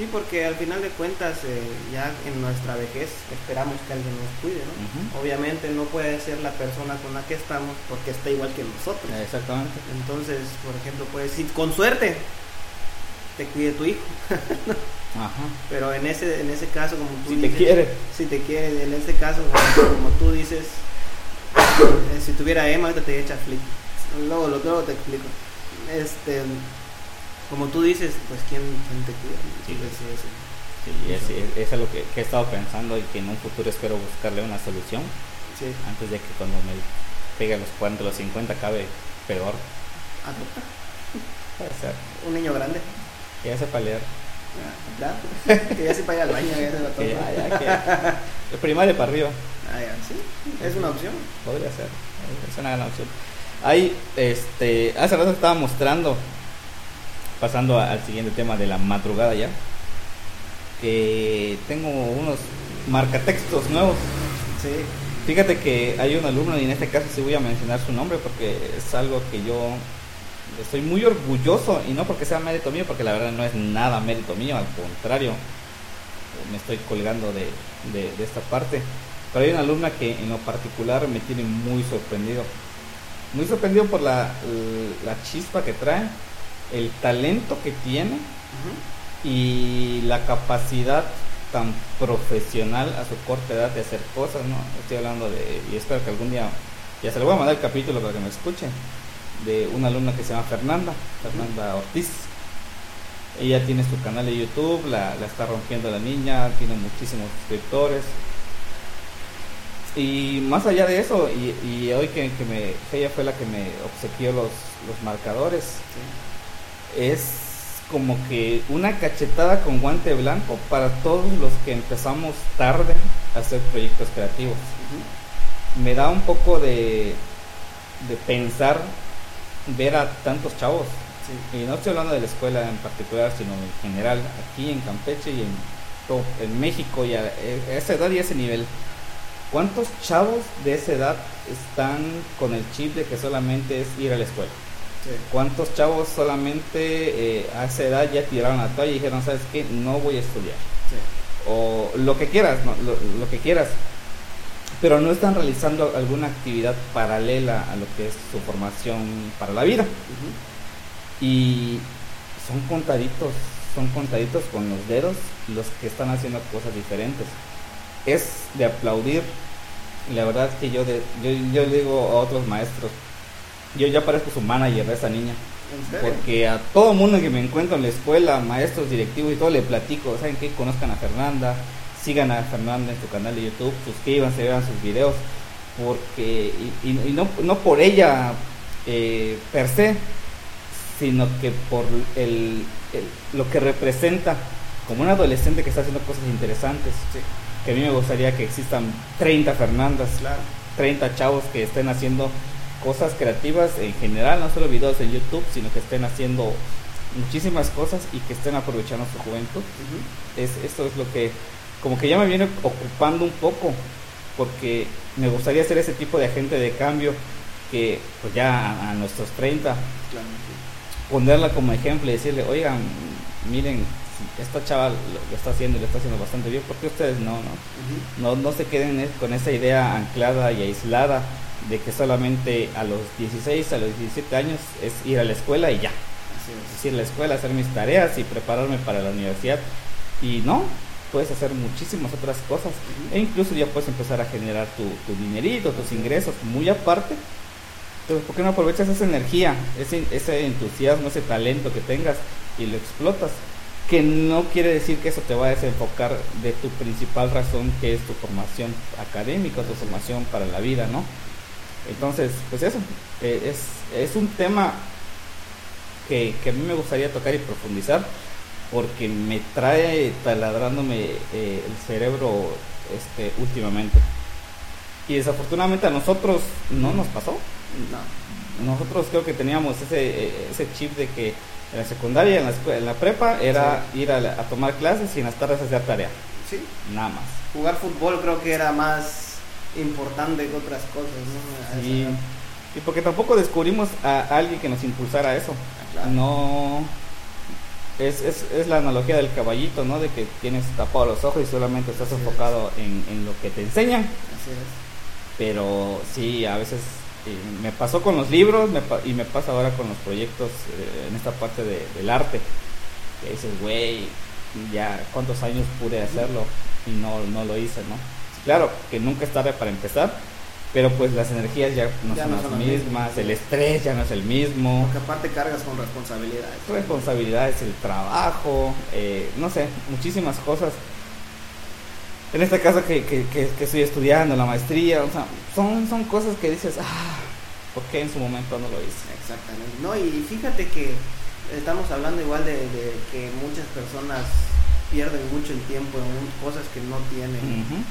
Sí, porque al final de cuentas, eh, ya en nuestra vejez esperamos que alguien nos cuide, ¿no? Obviamente no puede ser la persona con la que estamos porque está igual que nosotros. Exactamente. Entonces, por ejemplo, puedes decir, con suerte, te cuide tu hijo. Ajá. Pero en ese, en ese caso, como tú Si te dices, quiere. si te quiere, en ese caso, como, como tú dices, eh, si tuviera Emma, ahorita te echa flick. Luego, luego te explico. Este, como tú dices, pues quién, quién te cuida. Sí, Pues, sí, sí. Sí, es, es, es algo que, que he estado pensando y que en un futuro espero buscarle una solución. Sí. Antes de que cuando me pegue a los 40, los 50 acabe peor. Adopta. Puede ser. Un niño grande. Que ya sepa leer. Ya, ya. que ya se vaya al baño, ya se todo. Que ya, ya, que. Primaria para arriba. Ah, ya, sí. Es una opción. Podría ser. Es una gran opción. Ahí, este. Hace rato estaba mostrando. Pasando al siguiente tema de la madrugada ya. Que tengo unos marcatextos nuevos. Sí. Fíjate que hay un alumno, y en este caso sí voy a mencionar su nombre porque es algo que yo estoy muy orgulloso, y no porque sea mérito mío, porque la verdad no es nada mérito mío, al contrario, me estoy colgando de, de- de esta parte. Pero hay una alumna que en lo particular me tiene muy sorprendido. Muy sorprendido por la, la chispa que trae, el talento que tiene y la capacidad tan profesional a su corta edad de hacer cosas, ¿no? Estoy hablando de, y espero que algún día, ya se le voy a mandar el capítulo para que me escuche, de una alumna que se llama Fernanda, Fernanda Ortiz. Ella tiene su canal de YouTube, la, la está rompiendo la niña, tiene muchísimos suscriptores. Y más allá de eso, y, y hoy que, que me, ella fue la que me obsequió los, los marcadores, Sí. Es como que una cachetada con guante blanco para todos los que empezamos tarde a hacer proyectos creativos. Me da un poco de, de pensar ver a tantos chavos, Sí. y no estoy hablando de la escuela en particular, sino en general, aquí en Campeche y en, todo, en México, y a, a esa edad y a ese nivel. ¿Cuántos chavos de esa edad están con el chip de que solamente es ir a la escuela? Sí. ¿Cuántos chavos solamente eh, a esa edad ya tiraron la toalla y dijeron, sabes qué, no voy a estudiar? Sí. O lo que quieras, ¿no? lo, lo que quieras. Pero no están realizando alguna actividad paralela a lo que es su formación para la vida. Y son contaditos, son contaditos con los dedos los que están haciendo cosas diferentes. Es de aplaudir. La verdad es que yo, de, yo, yo le digo a otros maestros, yo ya parezco su manager de esa niña. Porque a todo mundo que me encuentro en la escuela, maestros, directivos y todo, le platico, ¿saben qué? Conozcan a Fernanda, sigan a Fernanda en su canal de YouTube, suscríbanse, vean sus videos, porque, y, y- y no, no por ella eh, per se, sino que por el, el- lo que representa como un adolescente que está haciendo cosas interesantes, Sí. que a mí me gustaría que existan 30 Fernandas, Claro. 30 chavos que estén haciendo cosas creativas en general, no solo videos en YouTube, sino que estén haciendo muchísimas cosas y que estén aprovechando su juventud. Es, esto es lo que como que ya me viene ocupando un poco, porque me gustaría ser ese tipo de agente de cambio que pues ya a, a nuestros 30 Claro. ponerla como ejemplo y decirle, oigan, miren, esta chava lo, está haciendo y lo está haciendo bastante bien, ¿por qué ustedes no? no? No, no se queden con esa idea anclada y aislada de que solamente a los 16, a los 17 años es ir a la escuela y ya. Así Es es. ir a la escuela, hacer mis tareas y prepararme para la universidad. Y no, puedes hacer muchísimas otras cosas. E incluso ya puedes empezar a generar tu, tu dinerito, tus ingresos muy aparte. Entonces, ¿por qué no aprovechas esa energía, ese, ese entusiasmo, ese talento que tengas y lo explotas? Que no quiere decir que eso te va a desenfocar de tu principal razón, que es tu formación académica, tu formación para la vida, ¿no? Entonces, pues eso, eh, es, es un tema que, que a mí me gustaría tocar y profundizar, porque me trae taladrándome eh, el cerebro este, últimamente. Y desafortunadamente a nosotros no nos pasó. No. Nosotros creo que teníamos ese, eh, ese chip de que en la secundaria, en la, en la prepa, era ir a, a tomar clases y en las tardes hacer tarea. Sí. Nada más. Jugar fútbol creo que era más importante que otras cosas, ¿no? Esa Y, porque tampoco descubrimos a alguien que nos impulsara a eso. Ah, claro. No. Es, es, es la analogía del caballito, ¿no? De que tienes tapado los ojos y solamente estás Así es. enfocado en, en lo que te enseñan. Así es. Pero sí, a veces eh, me pasó con los libros me y me pasa ahora con los proyectos eh, en esta parte de- del arte. Que dices, güey, ya cuántos años pude hacerlo y no, no lo hice, ¿no? Claro que nunca es tarde para empezar, pero pues las energías ya no Ya son no las son mismas, mismas. el estrés ya no es el mismo, Porque aparte cargas con responsabilidades. responsabilidades, el trabajo, eh, no sé, muchísimas cosas. en este caso que, que, que, estoy estudiando la maestría, o sea, son, son cosas que dices, ah, ¿por qué en su momento no lo hice? Exactamente, no, y fíjate que estamos hablando igual de, que muchas personas pierden mucho el tiempo en cosas que no tienen,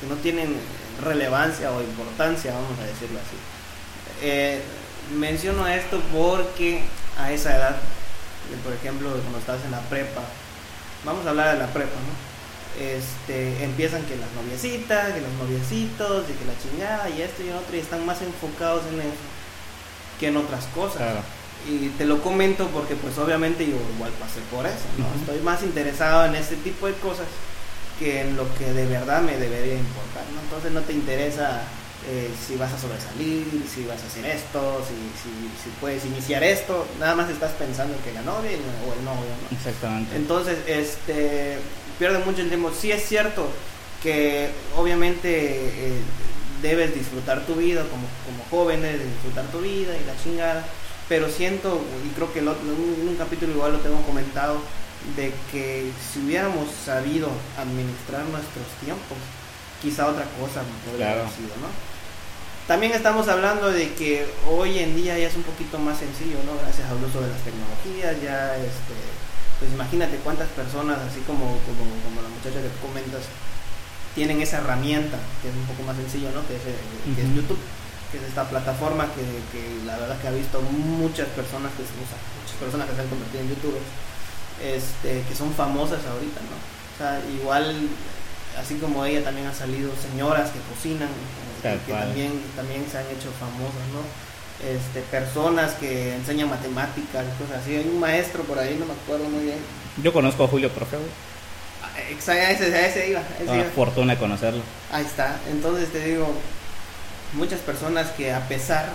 que no tienen relevancia o importancia, vamos a decirlo así. Eh, menciono esto porque a esa edad, por ejemplo, cuando estás en la prepa, vamos a hablar de la prepa, ¿no? Este, empiezan que las noviecitas, que los noviecitos, y que la chingada, y esto y otro, y están más enfocados en eso que en otras cosas. Y te lo comento porque pues obviamente yo igual pasé por eso, ¿no? Estoy más interesado en este tipo de cosas que en lo que de verdad me debería importar, ¿no? Entonces no te interesa eh, si vas a sobresalir, si vas a hacer esto, si, si, puedes iniciar esto, nada más estás pensando que la novia o el novio, ¿no? Exactamente. Entonces, este, pierde mucho el tiempo. Sí es cierto que obviamente eh, debes disfrutar tu vida como, como joven, debes disfrutar tu vida y la chingada, pero siento, y creo que en un, capítulo igual lo tengo comentado, de que si hubiéramos sabido administrar nuestros tiempos, quizá otra cosa podría haber sido, ¿no? También estamos hablando de que hoy en día ya es un poquito más sencillo, ¿no? Gracias al uso de las tecnologías, ya este, pues imagínate cuántas personas, así como, como, como la muchacha que comentas, tienen esa herramienta, que es un poco más sencillo, ¿no? Que es, eh, que es YouTube que es esta plataforma que, que, la verdad que ha visto muchas personas que se usan, muchas personas que se han convertido en youtubers, este, que son famosas ahorita, ¿no? O sea, igual, así como ella también han salido señoras que cocinan, que también, también se han hecho famosas, ¿no? Este, personas que enseñan matemáticas, cosas así. Hay un maestro por ahí, no me acuerdo muy bien. Yo conozco a Julio Profe. Exacto, ese, ese iba. Ese fortuna de conocerlo. Ahí está. Entonces te digo, muchas personas que a pesar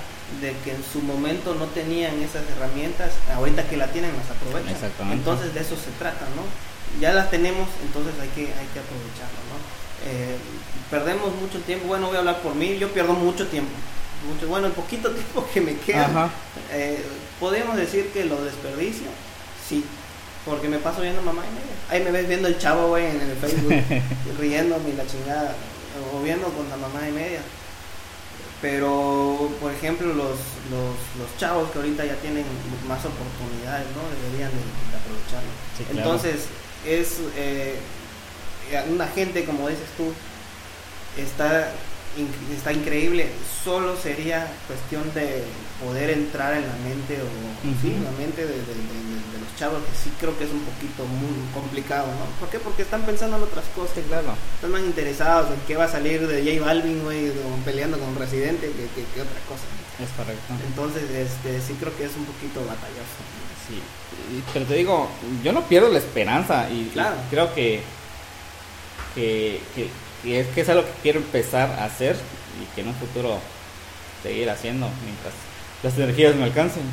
de que en su momento no tenían esas herramientas, ahorita que la tienen las aprovechan. Entonces de eso se trata, ¿no? Ya las tenemos, entonces hay que, hay que aprovecharlo, ¿no? Eh, perdemos mucho tiempo, bueno, voy a hablar por mí, yo pierdo mucho tiempo, mucho, bueno, el poquito tiempo que me queda, eh, podemos decir que lo desperdicio, sí, porque me paso viendo mamá y media. Ahí me ves viendo el chavo, güey, en el Facebook, riéndome y la chingada, o viendo con la mamá y media pero por ejemplo los, los, los, chavos que ahorita ya tienen más oportunidades no deberían de, aprovecharlo. Entonces es eh, una gente como dices tú está está increíble. Solo sería cuestión de poder entrar en la mente o la mente de, los chavos que sí creo que es un poquito muy complicado, ¿no? ¿Por qué? Porque están pensando en otras cosas, claro. Están más interesados en qué va a salir de J Balvin, güey, peleando con Residente que, otra cosa. Es correcto. Entonces, este, sí creo que es un poquito batalloso. Sí, pero te digo, yo no pierdo la esperanza y, claro. creo que, que, que y es que es algo que quiero empezar a hacer y que en un futuro seguir haciendo mientras las energías me alcancen.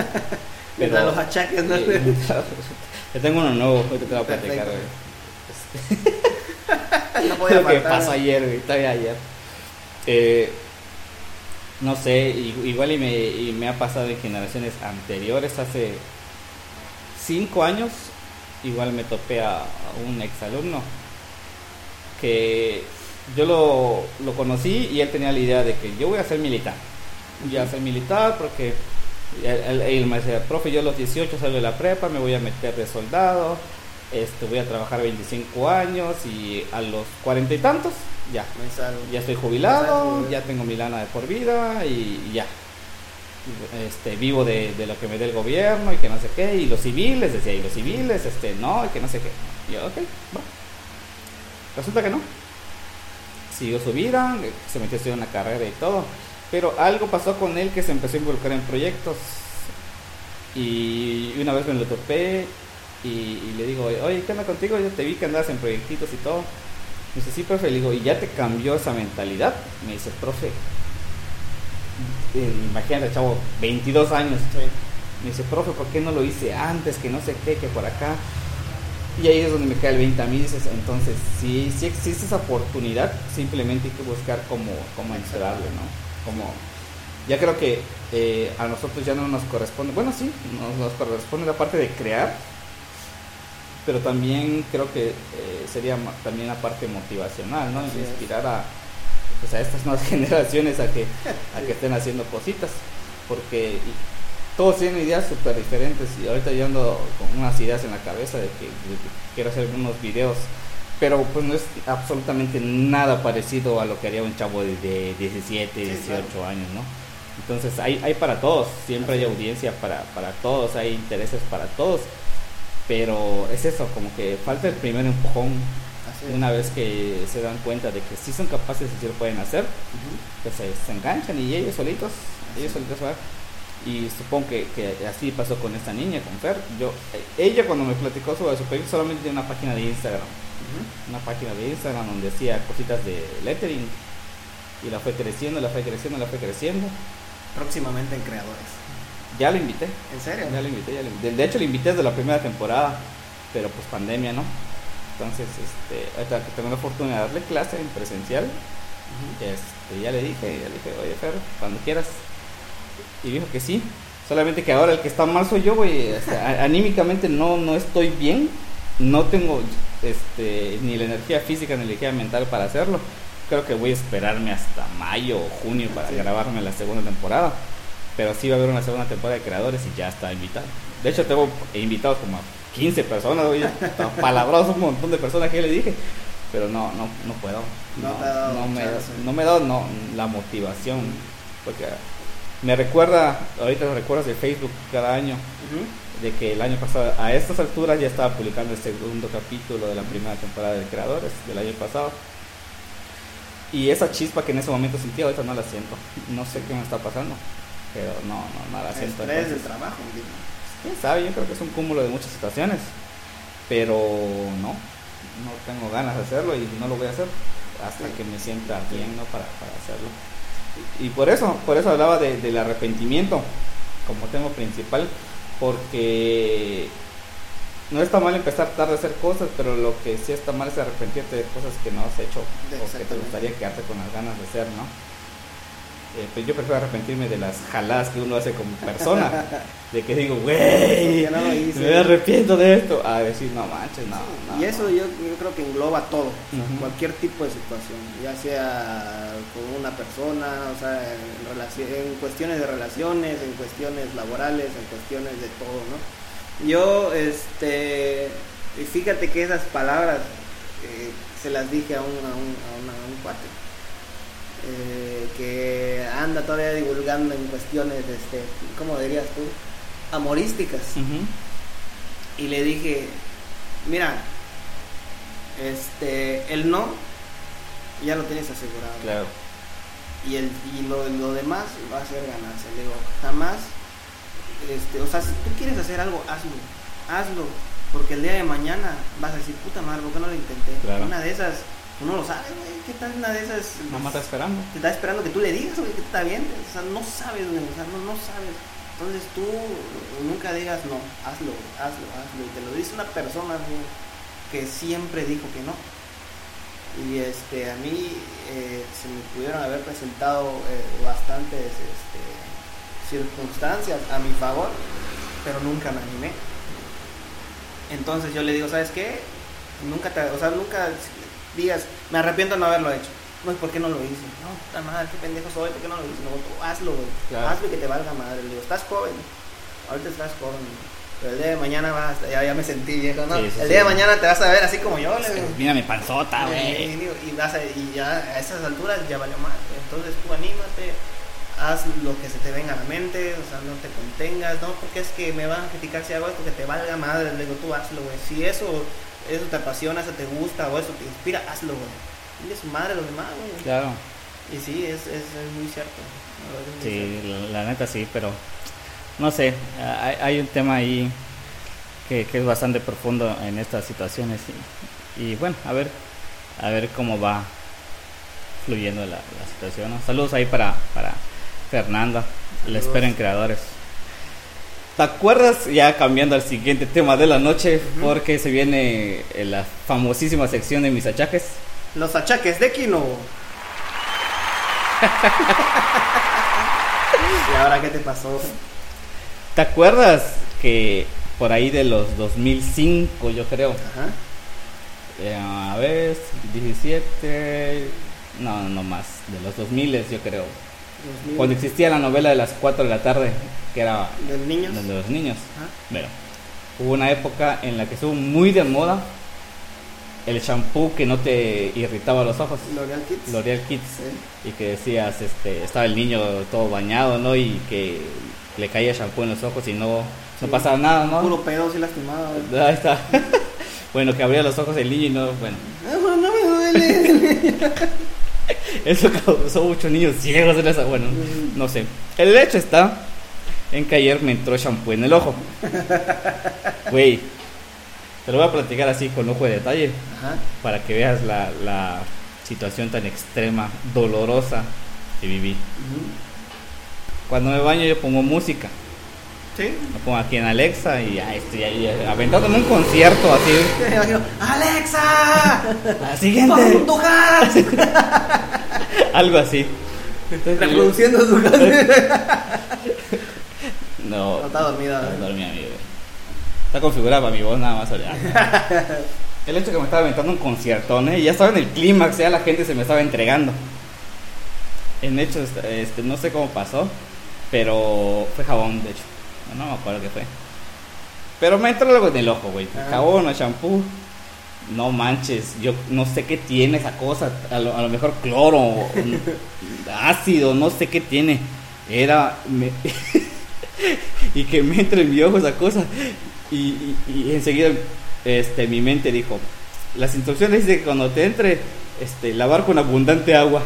Pero los achaques, ¿no? yo tengo uno nuevo, hoy te voy a platicar, no podía Lo que pasó ayer, güey, todavía ayer. Eh, no sé, igual y me, y me ha pasado en generaciones anteriores, hace cinco años, igual me topé a un exalumno que yo lo, lo, conocí y él tenía la idea de que yo voy a ser militar. Voy a ser militar porque él, me decía, profe, yo a los 18 salgo de la prepa, me voy a meter de soldado, este, voy a trabajar 25 años y a los cuarenta y tantos, ya. Ya estoy jubilado, ya tengo mi lana de por vida y, ya. Este, vivo de, de, lo que me dé el gobierno y que no sé qué, y los civiles, decía, y los civiles, este, no, y que no sé qué. Y yo, ok, va. Resulta que no. Siguió su vida, se metió a estudiar una carrera y todo. Pero algo pasó con él que se empezó a involucrar en proyectos. Y una vez me lo topé y, le digo, oye, ¿qué onda contigo? Yo te vi que andabas en proyectitos y todo. Me dice, sí, profe. Le digo, ¿y ya te cambió esa mentalidad? Me dice, profe. Eh, imagínate, chavo, 22 años. Me dice, profe, ¿por qué no lo hice antes? Que no sé qué, que por acá. Y ahí es donde me cae el 20 a mí, dices, entonces, si, si existe esa oportunidad, simplemente hay que buscar cómo, cómo entrarle, ¿no? Como, ya creo que eh, a nosotros ya no nos corresponde, bueno, sí, nos, nos corresponde la parte de crear, pero también creo que eh, sería también la parte motivacional, ¿no? Así es. Inspirar a, pues, a estas nuevas generaciones a que, a que estén haciendo cositas, porque y- todos tienen ideas súper diferentes y ahorita yo ando con unas ideas en la cabeza de que, de que quiero hacer unos videos, pero pues no es absolutamente nada parecido a lo que haría un chavo de, de 17, 18 claro. años, ¿no? Entonces hay, hay para todos, siempre Así hay audiencia para, para todos, hay intereses para todos, pero es eso, como que falta el primer empujón, una vez que se dan cuenta de que sí son capaces y sí lo pueden hacer, Ujú. pues se, se enganchan y ellos solitos, ellos solitos van. Y supongo que, que así pasó con esta niña, con Fer. Yo, ella cuando me platicó sobre su proyecto solamente tiene una página de Instagram, una página de Instagram donde hacía cositas de lettering y la fue creciendo, la fue creciendo, la fue creciendo. Próximamente en creadores. Ya la invité, ¿En serio? ya la invité, ya la invité. De hecho la invité desde la primera temporada, pero pues pandemia, ¿no? Entonces, este, ahorita que tengo la fortuna de darle clase en presencial. Este, ya le dije, ya le dije, oye Fer, cuando quieras. Y dijo que sí. Solamente que ahora el que está mal soy yo, güey. O sea, a- anímicamente no, no estoy bien. No tengo este, ni la energía física ni la energía mental para hacerlo. Creo que voy a esperarme hasta mayo o junio para Sí. grabarme la segunda temporada. Pero sí va a haber una segunda temporada de creadores y ya está invitado. De hecho, tengo invitados como a 15 personas, güey. Un montón de personas que le dije. Pero no, no, no puedo. No No, me, no me dado no, la motivación. Porque me recuerda, ahorita los recuerdos de Facebook cada año, de que el año pasado, a estas alturas, ya estaba publicando el segundo capítulo de la primera temporada de Creadores del año pasado. Y esa chispa que en ese momento sentía, ahorita no la siento. No sé qué me está pasando, pero no, no, no la siento. Estrés del entonces- trabajo. quién sabe, yo creo que es un cúmulo de muchas situaciones, pero no, no tengo ganas de hacerlo y no lo voy a hacer hasta que me sienta bien, ¿no? Para, para hacerlo. Y, por eso, por eso hablaba de- del arrepentimiento como tema principal, porque no está mal empezar tarde a hacer cosas, pero lo que sí está mal es arrepentirte de cosas que no has hecho o que te gustaría quedarte con las ganas de hacer, ¿no? Eh, pues yo prefiero arrepentirme de las jaladas que uno hace como persona, de que digo, güey, me arrepiento de esto, a decir, no manches, no. no, y eso no". yo, yo creo que engloba todo, o sea, Ujú. cualquier tipo de situación, ya sea con una persona, o sea, en, en cuestiones de relaciones, en cuestiones laborales, en cuestiones de todo, ¿no? Yo, este, fíjate que esas palabras eh, se las dije a un, a un, a una- a un cuate. Eh, que anda todavía divulgando en cuestiones, este, ¿cómo dirías tú? Amorísticas. Y le dije, mira, este, el no ya lo tienes asegurado. Claro. Y, el, y lo, lo demás va a ser ganancia. Le digo, jamás, este, o sea, si tú quieres hacer algo, hazlo, hazlo. Porque el día de mañana vas a decir, puta madre, ¿por qué no lo intenté? Claro. Una de esas, tú no lo sabes, güey, ¿qué tal una de esas? Mamá está esperando. te está esperando que tú le digas, güey, que está bien. O sea, no sabes, güey, o sea, no, no sabes. Entonces tú nunca digas no, hazlo, hazlo, hazlo. Y te lo dice una persona, güey, que siempre dijo que no. Y este, a mí eh, se me pudieron haber presentado eh, bastantes este, circunstancias a mi favor, pero nunca me animé. Entonces yo le digo, ¿sabes qué? Nunca te, o sea, nunca digas, me arrepiento de no haberlo hecho. No, ¿por qué no lo hice? No, puta madre, qué pendejo soy, ¿por qué no lo hice? No, tú hazlo, güey. Claro. Hazlo y que te valga madre. Le digo, estás joven. Ahorita estás joven. Pero el día de mañana vas, ya, ya me sentí viejo, ¿no? Sí, sí, el sí. día de mañana te vas a ver así como yo, le digo. Mira mi panzota, güey. y vas a- y ya a esas alturas ya valió más. Entonces tú anímate, haz lo que se te venga a la mente, o sea, no te contengas, no porque es que me van a criticar si hago esto, que te valga madre, le digo tú hazlo, güey. Si eso, eso te apasiona, eso te gusta o eso te inspira, hazlo, güey. Dile a su madre lo demás, güey. Claro. Y sí, es, es, es muy cierto. la es muy Sí, cierto. la, la neta sí, pero no sé, hay, hay un tema ahí que, que es bastante profundo en estas situaciones y, y bueno, a ver, a ver cómo va fluyendo la, la situación. ¿no? Saludos ahí para, para Fernanda, la Saludos. espero en creadores. ¿Te acuerdas? Ya cambiando al siguiente tema de la noche, porque se viene eh, la famosísima sección de mis achaques. Los achaques de Kino. ¿Y ahora qué te pasó? ¿Te acuerdas que por ahí de los 2005, yo creo. Ajá. Eh, a ver, 17, no, no más, de los 2000 yo creo. 2000. Cuando existía la novela de las 4 de la tarde, que era ¿De niños? de los niños. Ajá. Bueno, hubo una época en la que estuvo muy de moda el shampoo que no te irritaba los ojos, L'Oreal Kids. L'Oreal Kids, Sí. y que decías, este, estaba el niño todo bañado, ¿no? Y que le caía shampoo en los ojos y no, no Sí. pasaba nada, ¿no? Puro pedo, sí lastimado. Ahí está. bueno, que abría los ojos el niño y no, bueno. No, no me duele. Eso causó muchos niños ciegos en esa. Bueno, no sé. El hecho está en que ayer me entró shampoo en el ojo. Güey, te lo voy a platicar así con ojo de detalle Ajá. para que veas la, la situación tan extrema, dolorosa que viví. Cuando me baño yo pongo música. Sí. Lo pongo aquí en Alexa y ya estoy ahí aventándome un concierto así. ¡Alexa! La siguiente. Algo así. Entonces, Reproduciendo su canción. No, No está dormida. No, dormía, amigo. Está configurada para mi voz nada más. ahorita. El hecho que me estaba aventando un conciertón, ¿eh? ya estaba en el clímax, ya la gente se me estaba entregando. En hecho, este, no sé cómo pasó, pero fue jabón, de hecho. No, no me acuerdo qué fue. Pero me entró algo en el ojo, güey. Ah. Jabón o shampoo. No manches, yo no sé qué tiene esa cosa. A lo, a lo mejor cloro, ácido, no sé qué tiene. Era. me- y que me entre en mi ojo esa cosa. Y, y- y enseguida este, mi mente dijo: Las instrucciones dicen que cuando te entre, este, lavar con abundante agua.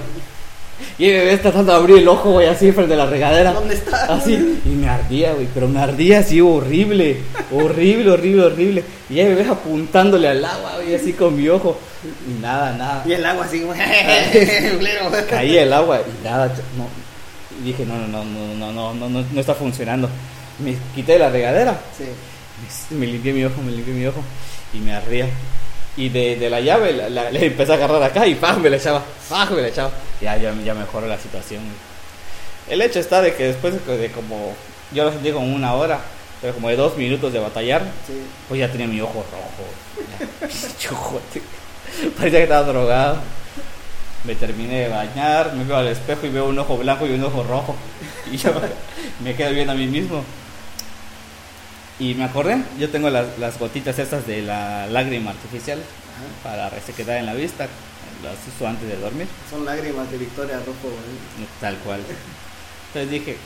Y mi bebé está tratando de abrir el ojo, güey, así frente a la regadera. ¿Dónde está? Así, y me ardía, güey, pero me ardía así horrible, horrible, horrible, horrible. Y me ves apuntándole al agua, güey, así con mi ojo. Y nada, nada. Y el agua así, güey. culero. Caía el agua y nada, no. Y dije, no, no, no, no, no, no, no, no, no está funcionando. Me quité de la regadera, Sí. me, me limpié mi ojo, me limpié mi ojo y me ardía. Y de, de la llave la, la- le empecé a agarrar acá y ¡pam! me la echaba, ¡pam! me la echaba. Ya, ya, ya mejoró la situación. El hecho está de que después de, de como, yo lo sentí como una hora, pero como de dos minutos de batallar, Sí. pues ya tenía mi ojo rojo. Parecía que estaba drogado. Me terminé de bañar, me veo al espejo y veo un ojo blanco y un ojo rojo. Y yo me quedo viendo a mí mismo. Y me acordé, yo tengo las, las gotitas estas de la lágrima artificial Ajá. para resequedad en la vista. Las uso antes de dormir, Son lágrimas de Victoria Rojo, güey. tal cual. Entonces dije,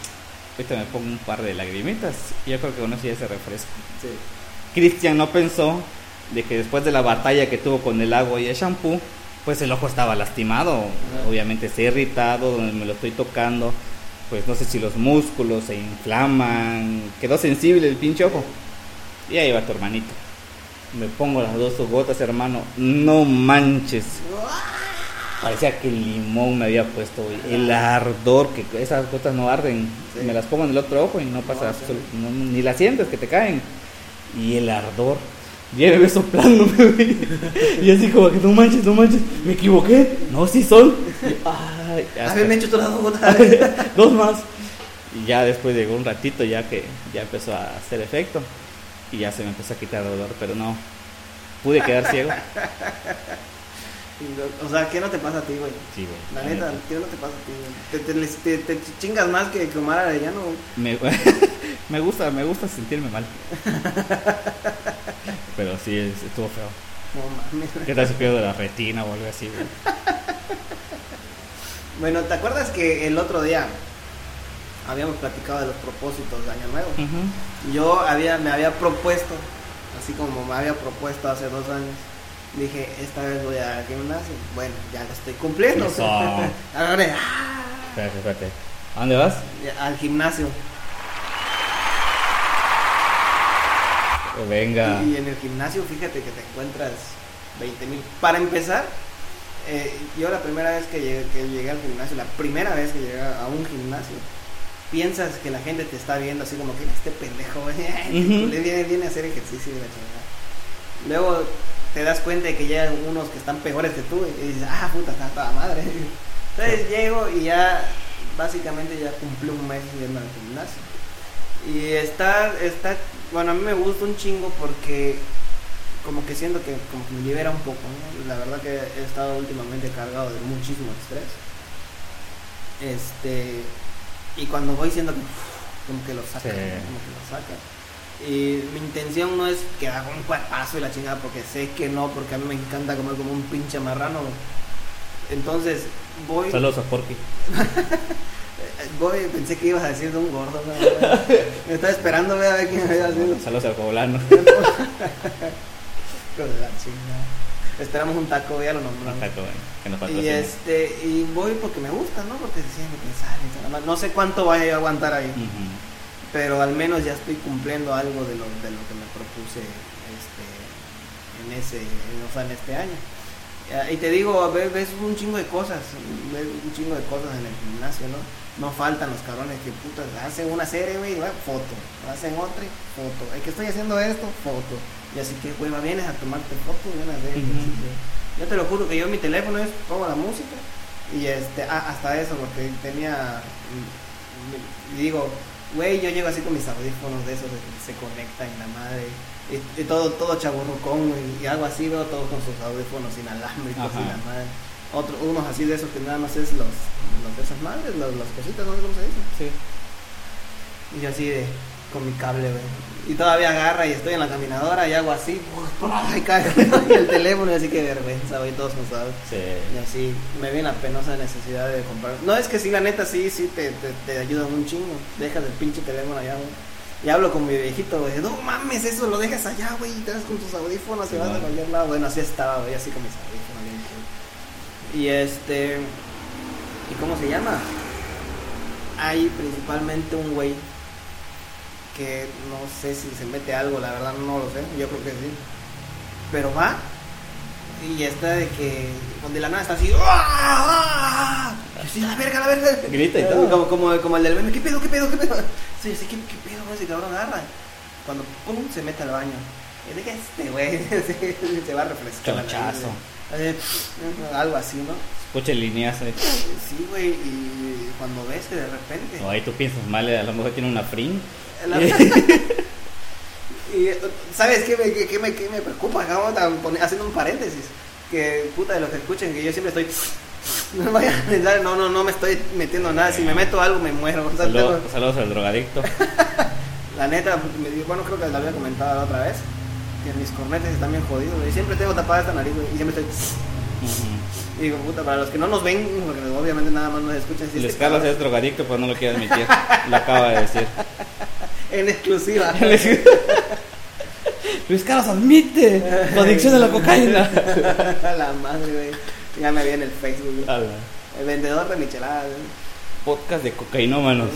ahorita me pongo un par de lagrimitas y yo creo que con eso ya se refresca. Sí. Cristian no pensó de que después de la batalla que tuvo con el agua y el shampoo, pues el ojo estaba lastimado, Ajá. obviamente está irritado, donde me lo estoy tocando, pues no sé si los músculos se inflaman, quedó sensible el pinche ojo. Y ahí va tu hermanito. Me pongo las dos gotas, hermano, no manches. Parecía que el limón me había puesto. El ardor, que esas gotas no arden. Sí. Me las pongo en el otro ojo y no pasa No, absolu- sí. no- ni las sientes que te caen. Y el ardor. Soplándome, güey. Y así como que no manches, no manches. Me equivoqué. No, sí son. Y, ay, A ver, me he hecho todas las gotas. dos más. Y ya después llegó un ratito ya que ya empezó a hacer efecto. Y ya se me empezó a quitar el dolor, pero no. Pude quedar ciego. O sea, ¿qué no te pasa a ti, güey? Sí, güey. La neta, ¿qué no te pasa a ti, güey? Te, te, te- te chingas más que Omar Arellano. Me, me gusta, me gusta sentirme mal. Pero sí, es- estuvo feo. No mames. ¿Qué tal si pierdo la retina o algo así, güey? Bueno, ¿te acuerdas que el otro día habíamos platicado de los propósitos de Año Nuevo? Yo había, me había propuesto, así como me había propuesto hace dos años, dije, esta vez voy al gimnasio. Bueno, ya lo estoy cumpliendo. Eso. Ahora, ¡ah! Espérate, espérate. ¿A dónde vas? Al gimnasio. Venga. Y en el gimnasio, fíjate que te encuentras 20 mil. Para empezar, eh, yo la primera vez que llegué, que llegué al gimnasio, la primera vez que llegué a un gimnasio, piensas que la gente te está viendo así como que este pendejo, güey, viene, viene a hacer ejercicio y la chingada. Luego te das cuenta de que llegan unos que están peores que tú y dices, ah, puta, está toda madre. Entonces llego y ya, básicamente ya cumplí un mes yendo al gimnasio. Y está, está, bueno, a mí me gusta un chingo porque como que siento que como que me libera un poco, ¿no? La verdad que he estado últimamente cargado de muchísimo estrés. Este, y cuando voy siento que como que lo saca, como que lo saca. Y mi intención no es que haga un cuerpazo y la chingada, porque sé que no, porque a mí me encanta comer como un pinche marrano. Entonces, voy, Saludos a Porky. voy, pensé que ibas a decir de un gordo, ¿no? me estaba esperando a ver quién me iba a decir. Saludos al poblano. De la chingada. Esperamos un taco, ya lo nombramos. Bueno, que nos Y este, y voy porque me gusta, ¿no? Porque siempre que sale, nada más. no sé cuánto vaya a aguantar ahí, pero al menos ya estoy cumpliendo algo de lo, de lo que me propuse este, en ese, en, o sea, en este año. Ya, Y te digo, ves, ves un chingo de cosas, ves un chingo de cosas en el gimnasio, ¿no? No faltan los cabrones que putas hacen una serie, güey, foto, hacen otra, foto. El que estoy haciendo esto, foto. Y así que, güey, va, vienes a tomarte foto, vienes a ver Ujú. ejercicio. Yo te lo juro que yo mi teléfono es pongo la música y este, ah, hasta eso, porque tenía, mm, y digo, güey, yo llego así con mis audífonos de esos de que se conectan en la madre, y, y todo, todo chaburrucón, güey, y hago así, veo todos con sus audífonos inalámbricos Ajá. y la madre. Otro, unos así de esos que nada más es los, los de esas madres, los, las cositas, no sé cómo se dice. Sí. Y yo así de, con mi cable, güey. Y todavía agarra y estoy en la caminadora y hago así, y cae y el teléfono y así que vergüenza, güey, todos no saben. Sí. Y así me viene la penosa necesidad de comprar. No es que sí, la neta sí, sí te, te, te ayudan un chingo. Dejas el pinche teléfono allá, güey. Y hablo con mi viejito, güey. No mames, eso lo dejas allá, güey. Y te vas con tus audífonos Sí, y vas a cualquier lado. Bueno, así estaba, güey, así con mis audífonos. bien. Y este. ¿Y cómo se llama? Hay principalmente un güey que no sé si se mete algo, la verdad no lo sé. Yo creo que sí. Pero va y está de que de la nada está así ¡ah! A la verga, la verga Grita y todo. como, como, como el del meme ¿qué pedo, qué pedo, qué pedo? sí, así, ¿qué, qué pedo, ese cabrón agarra cuando pum, se mete al baño y de que este güey se va a refrescar la güey. Así, algo así, ¿no? Escucha líneas. eh. sí, güey, y cuando ves que de repente O ahí tú piensas mal, eh, a lo mejor tiene una frin. La- y sabes qué me, qué, me, qué me preocupa poner- haciendo un paréntesis que puta de los que escuchen que yo siempre estoy no vayan a pensar no no no me estoy metiendo nada si me meto algo me muero sea, Saludos, tengo- saludos al drogadicto. la neta me bueno creo que lo había comentado la otra vez que mis cornetes están bien jodidos güey. siempre tengo tapada esta nariz güey, y siempre estoy y digo puta para los que no nos ven porque obviamente nada más nos escuchan si Luis este Carlos es drogadicto, pero no lo quiere admitir. Lo acaba de decir. en exclusiva Luis Carlos admite su adicción a la cocaína. la madre güey ya me vi en el Facebook güey. El vendedor de micheladas güey. Podcast de cocainómanos.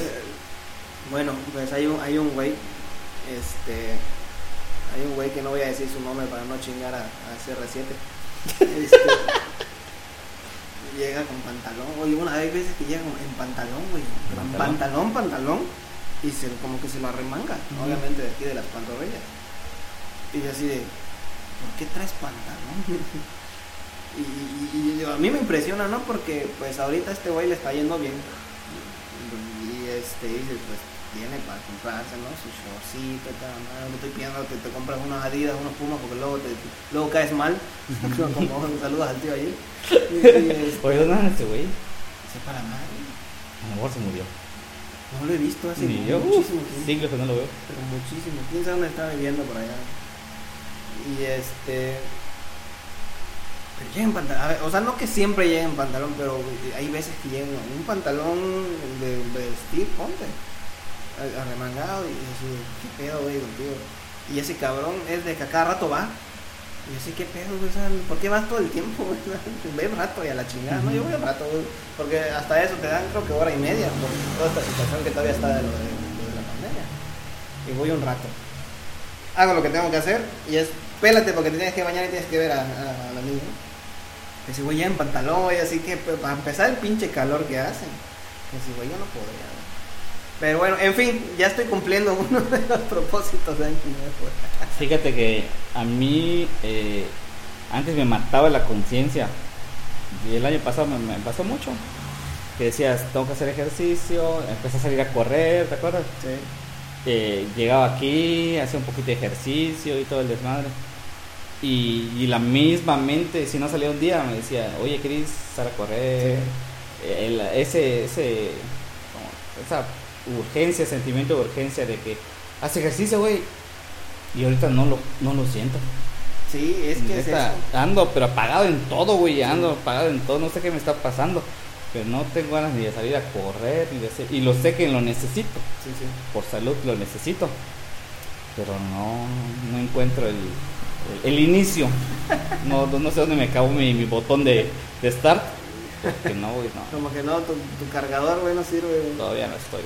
Bueno, pues hay un, hay un güey, este, hay un güey que no voy a decir su nombre para no chingar a, a CR7. Este, llega con pantalón, oye, una vez veces que llega en pantalón, güey, ¿Pantalón? pantalón, pantalón, y se, como que se lo arremanga, obviamente de aquí de las pantorrillas. Y yo así de, ¿por qué traes pantalón? y, y- a mí me impresiona, ¿no? Porque pues ahorita este güey le está yendo bien. Y este dice, pues tiene para comprarse, ¿no? Su shortcito, tal, ¿no? Estoy pidiendo que te compras unas adidas, unos pumas, porque luego, te, luego caes mal. Como saludas al tío este, Oye, ¿dónde anda este güey? sepa la madre. A lo mejor se murió. No lo he visto hace Ni yo. muchísimo tiempo. que no lo veo. Pero muchísimo. ¿Quién sabe dónde está viviendo por allá? Y este. Pero llega en pantalón. A ver, o sea, no que siempre llegue en pantalón, pero hay veces que llega un pantalón de, de vestir, ponte. Arremangado y así, ¿qué pedo, güey, contigo? Y ese cabrón es de que a cada rato va. Y sé, ¿qué pedo, güey? ¿por qué vas todo el tiempo, güey? Ve un rato y a la chingada. No, yo voy un rato, güey. Porque hasta eso te dan, creo que hora y media por toda esta situación que todavía está de lo de, de la pandemia. Y voy un rato. Hago lo que tengo que hacer y es, pélate porque te tienes que bañar y tienes que ver a, la niña. Ese güey ya en pantalón, güey, así que pues, para empezar el pinche calor que hacen. Ese güey yo no podría. Pero bueno, en fin, ya estoy cumpliendo uno de los propósitos de año nuevo. Fíjate que a mí eh, antes me mataba la conciencia. Y el año pasado me, me pasó mucho. Que decías, tengo que hacer ejercicio, empecé a salir a correr, ¿te acuerdas? Sí. eh, llegaba aquí, hacía un poquito de ejercicio y todo el desmadre. Y, y la misma mente, si no salía un día, me decía, oye, Cris, sal a correr. El- ese, ese, como esa urgencia, sentimiento de urgencia de que haz ejercicio, güey. Y ahorita no lo, no lo siento. Sí, es que es Neta, eso. ando, pero apagado en todo, güey. Ando apagado en todo. No sé qué me está pasando. Pero no tengo ganas ni de salir a correr. Ni de hacer- y lo sé que lo necesito. Sí, sí. Por salud lo necesito. Pero no, no encuentro el, el, el inicio. No, no sé dónde me acabó mi, mi botón de, de start. Porque no, güey, no. Como que no, tu, tu cargador, güey, no sirve. güey. Todavía no estoy.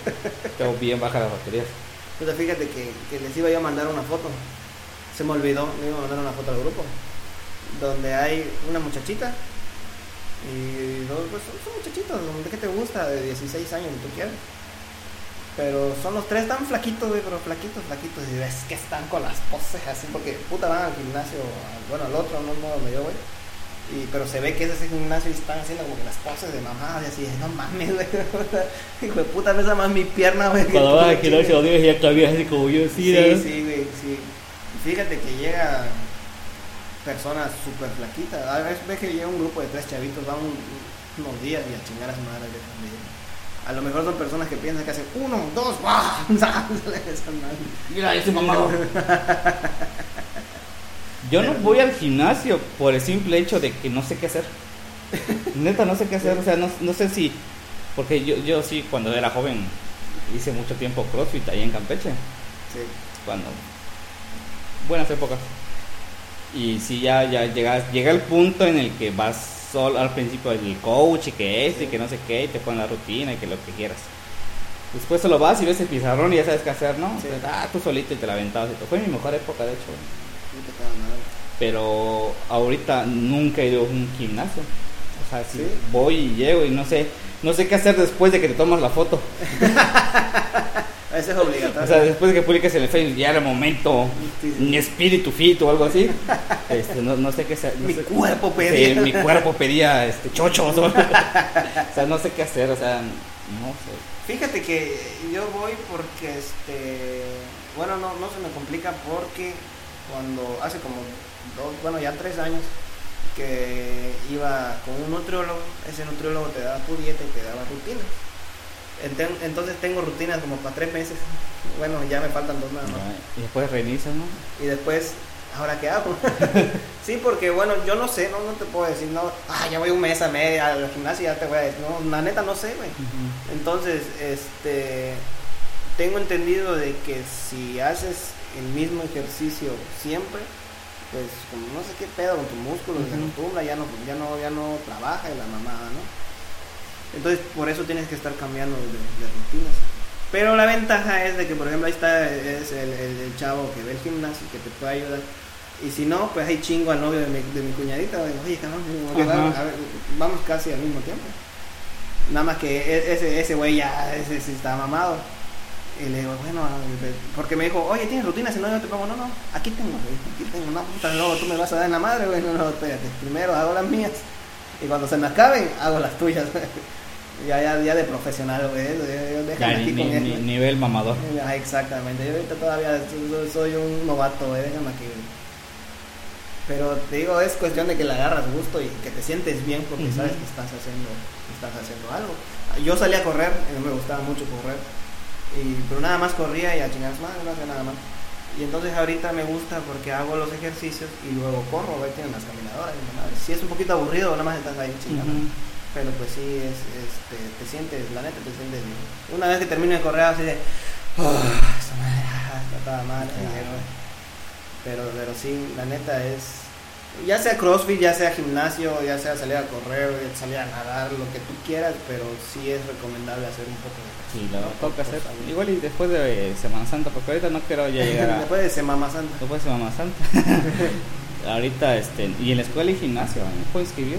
Tengo bien bajas las baterías. Entonces fíjate que, que les iba yo a mandar una foto. Se me olvidó, me iba a mandar una foto al grupo. Donde hay una muchachita y dos, pues son, son muchachitos, ¿de qué te gusta? De 16 años, tú quieres. Pero son los tres tan flaquitos, güey, pero flaquitos, flaquitos. Y ves que están con las poses así, porque puta van al gimnasio, bueno, al otro, no no donde yo voy. Y, pero se ve que es ese gimnasio y están haciendo como que las poses de mamá, y así, no mames, güey. Hijo de puta, pesa más mi pierna, güey. que Cuando vas al güey. gimnasio, odio ya cabías así como yo, Sí, sí, sí, güey, sí. Fíjate que llega personas súper flaquitas. A veces ves que llega un grupo de tres chavitos, van un- unos días y a chingar a su madre. A lo mejor son personas que piensan que hacen uno, dos, ¡ah! Esa madre. Mira ese mamado. Yo no voy al gimnasio por el simple hecho de que no sé qué hacer. Neta, no sé qué hacer. O sea, no, no sé si. Porque yo, yo sí, cuando era joven, hice mucho tiempo CrossFit ahí en Campeche. Sí. Cuando. Buenas épocas. Y sí, ya, ya llega, llega el punto en el que vas solo al principio el coach y que este y que no sé qué, y te ponen la rutina y que lo que quieras. Después solo vas y ves el pizarrón y ya sabes qué hacer, ¿no? Sí. Ah, tú solito y te la aventabas y todo. Fue mi mejor época, de hecho. No te nada. Pero ahorita nunca he ido a un gimnasio. O sea, si ¿Sí? voy y llego y no sé, no sé qué hacer después de que te tomas la foto. Ese es obligatorio. O sea, después de que publiques en el Facebook, ya era el momento, Sí, sí. mi espíritu fit o algo así. Este, no, no sé qué hacer. no Mi sé- cuerpo pedía. Sí, mi cuerpo pedía este, chochos. O, o sea, no sé qué hacer, o sea, no sé. Fíjate que yo voy porque, este, bueno, no, no se me complica porque cuando hace como dos, bueno, ya tres años que iba con un nutriólogo, ese nutriólogo te daba tu dieta y te daba rutinas. Entonces tengo rutinas como para tres meses. Bueno, ya me faltan dos nada más. Y después reinicias, ¿no? Y después, ¿ahora qué hago? sí, porque bueno, yo no sé, no, no te puedo decir, no, ah, ya voy un mes a media al gimnasio ya te voy a decir, no, la neta no sé, güey. Entonces, este, tengo entendido de que si haces el mismo ejercicio siempre, pues como no sé qué pedo con tu músculo, se Ujú. acostumbra, ya no, ya no, ya no trabaja y la mamada, ¿no? Entonces, por eso tienes que estar cambiando de, de rutinas. Pero la ventaja es de que, por ejemplo, ahí está es el, el- el chavo que ve el gimnasio que te puede ayudar. Y si no, pues ahí chingo al novio de mi, de mi cuñadita. Oye, cabrón, vamos casi al mismo tiempo. Nada más que e- ese ese güey ya ese sí está mamado. Y le digo, bueno, porque me dijo, oye, ¿tienes rutina? Si no, yo te pongo, no, no, aquí tengo, aquí tengo, no, puta, no, tú me vas a dar en la madre, güey, no, no, espérate, primero hago las mías. Y cuando se me acaben, hago las tuyas. ya, ya, ya de profesional, güey, yo- yo- déjame Ya, aquí ni- con ni- nivel mamador. Ah, exactamente, yo ahorita todavía soy, un novato, güey, déjame aquí, güey. Pero te digo, es cuestión de que le agarras gusto y que te sientes bien porque sabes que estás haciendo, que estás haciendo algo. Yo salí a correr, y no me gustaba mucho correr, y, pero nada más corría y a chingar más, no hacía nada más. Y entonces ahorita me gusta porque hago los ejercicios y luego corro, güey, tienen las caminadoras. Si es un poquito aburrido, nada más estás ahí chingando. Ujú. Pero pues sí, es, este, te sientes, la neta te sientes bien. Una vez que termino de correr así de, "Ah, esta madre, está toda mal, pero, pero sí, la neta es, ya sea crossfit, ya sea gimnasio, ya sea salir a correr, salir a nadar, lo que tú quieras, pero sí es recomendable hacer un poco de Sí, lo ¿no? Por hacer. Igual y después de Semana Santa, porque ahorita no quiero ya llegar a... Después de Semana Santa. Después de Semana Santa. ahorita, este, y en la escuela y gimnasio, ¿me puedo inscribir?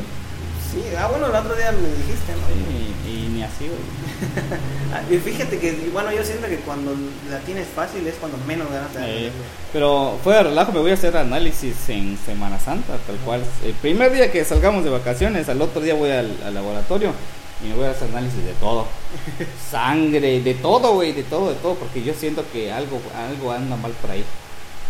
Sí, ah, bueno, el otro día me dijiste, ¿no? Sí, y, y ni así, güey. Ah, y fíjate que, bueno, yo siento que cuando la tienes fácil es cuando menos ganas te. Eh, pero fuera de relajo, me voy a hacer análisis en Semana Santa, tal cual. El primer día que salgamos de vacaciones, al otro día voy al, al laboratorio Y me voy a hacer análisis de todo. Sangre, de todo, güey, de todo, de todo, porque yo siento que algo, algo anda mal por ahí.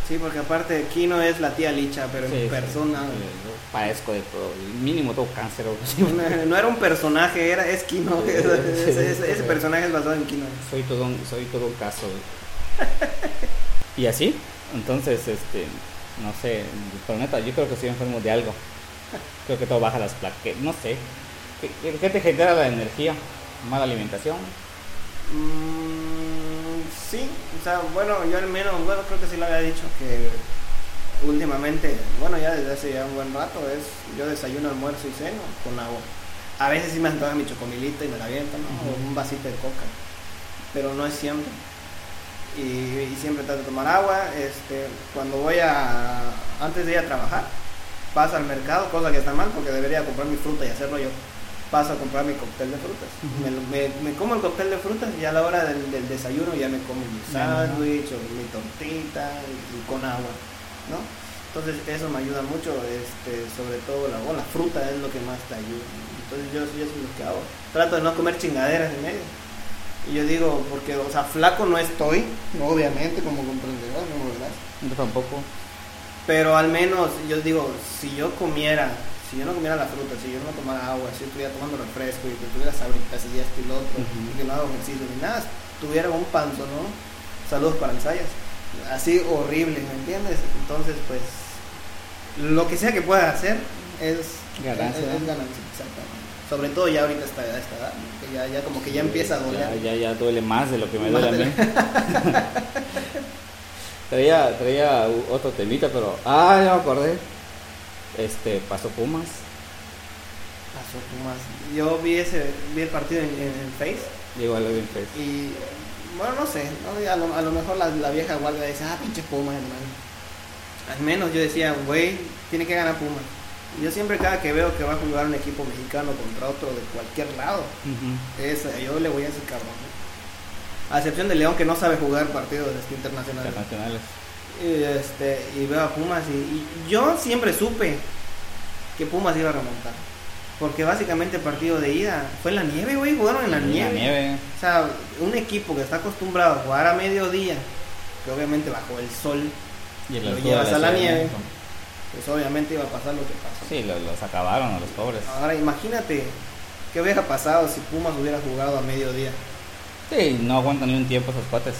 Sí, porque aparte Kino es la tía Licha, pero Sí, en persona. sí, yo padezco de todo. Mínimo todo cáncer. No, no era un personaje, era es Kino. Sí, ese, personaje es basado en Kino. Soy todo un, soy todo un caso. y así, entonces, este, no sé, pero neta, yo creo que estoy enfermo de algo. Creo que todo baja las plaquetas, no sé. ¿Qué, qué- qué te genera la energía? ¿Mala alimentación? Mm, sí, o sea, bueno, yo al menos, bueno, creo que sí lo había dicho, que últimamente, bueno, ya desde hace ya un buen rato, es yo desayuno, almuerzo y ceno con agua. A veces sí me antoja mi chocomilita y me la aviento, ¿no? O un vasito de coca, pero no es siempre. Y, y siempre trato de tomar agua, este, cuando voy a, antes de ir a trabajar, paso al mercado, cosa que está mal porque debería comprar mi fruta y hacerlo yo. Paso a comprar mi cóctel de frutas. Me, me- me como el cóctel de frutas y a la hora del, del desayuno ya me como mi sándwich o mi tortita y, con agua, ¿no? Entonces eso me ayuda mucho, este, sobre todo la, la fruta es lo que más te ayuda. Entonces yo, yo eso es lo que hago. Trato de no comer chingaderas en medio. Y yo digo, porque, o sea, flaco no estoy, obviamente, como comprenderás, ¿no? ¿verdad? Yo tampoco. Pero al menos yo digo, si yo comiera, si yo no comiera la fruta, si yo no tomara agua, si yo estuviera tomando refresco y que tuviera sabritas y esto y lo otro, Ujú. y que no hago ejercicio ni nada, tuviera un panzo, ¿no? Saludos para ensayos. Así horrible, ¿me entiendes? Entonces, pues, lo que sea que pueda hacer es Ganancia. Es, es ganancia, exactamente. Sobre todo ya ahorita está a esta edad, que ya, ya como que ya empieza a doler. Ya, ya, ya duele más de lo que me Más duele a mí. traía, traía otro temita, pero. Ah, ya me acordé. Este, pasó Pumas. Pasó Pumas. Yo vi ese, vi el partido en, en, en Face. A lo bien pues. Y bueno, no sé, ¿no? A, lo, a lo mejor la, la vieja guardia dice, ah, pinche Pumas, hermano. Al menos yo decía, güey, tiene que ganar Pumas. Yo siempre cada que veo que va a jugar un equipo mexicano contra otro de cualquier lado, es, yo le voy a ese cabrón. ¿no? A excepción de León que no sabe jugar partidos este, internacionales. Internacionales. Y, este, y veo a Pumas y, y yo siempre supe que Pumas iba a remontar. Porque básicamente el partido de ida fue en la nieve, güey, jugaron en la En nieve. La nieve. O sea, un equipo que está acostumbrado a jugar a mediodía, que obviamente bajo el sol, Y el Lo llevas a la nieve. Pues obviamente iba a pasar lo que pasó. Sí, lo- los acabaron a los pobres. Ahora imagínate qué hubiera pasado si Pumas hubiera jugado a mediodía. Sí, no aguantan ni un tiempo esos cuates.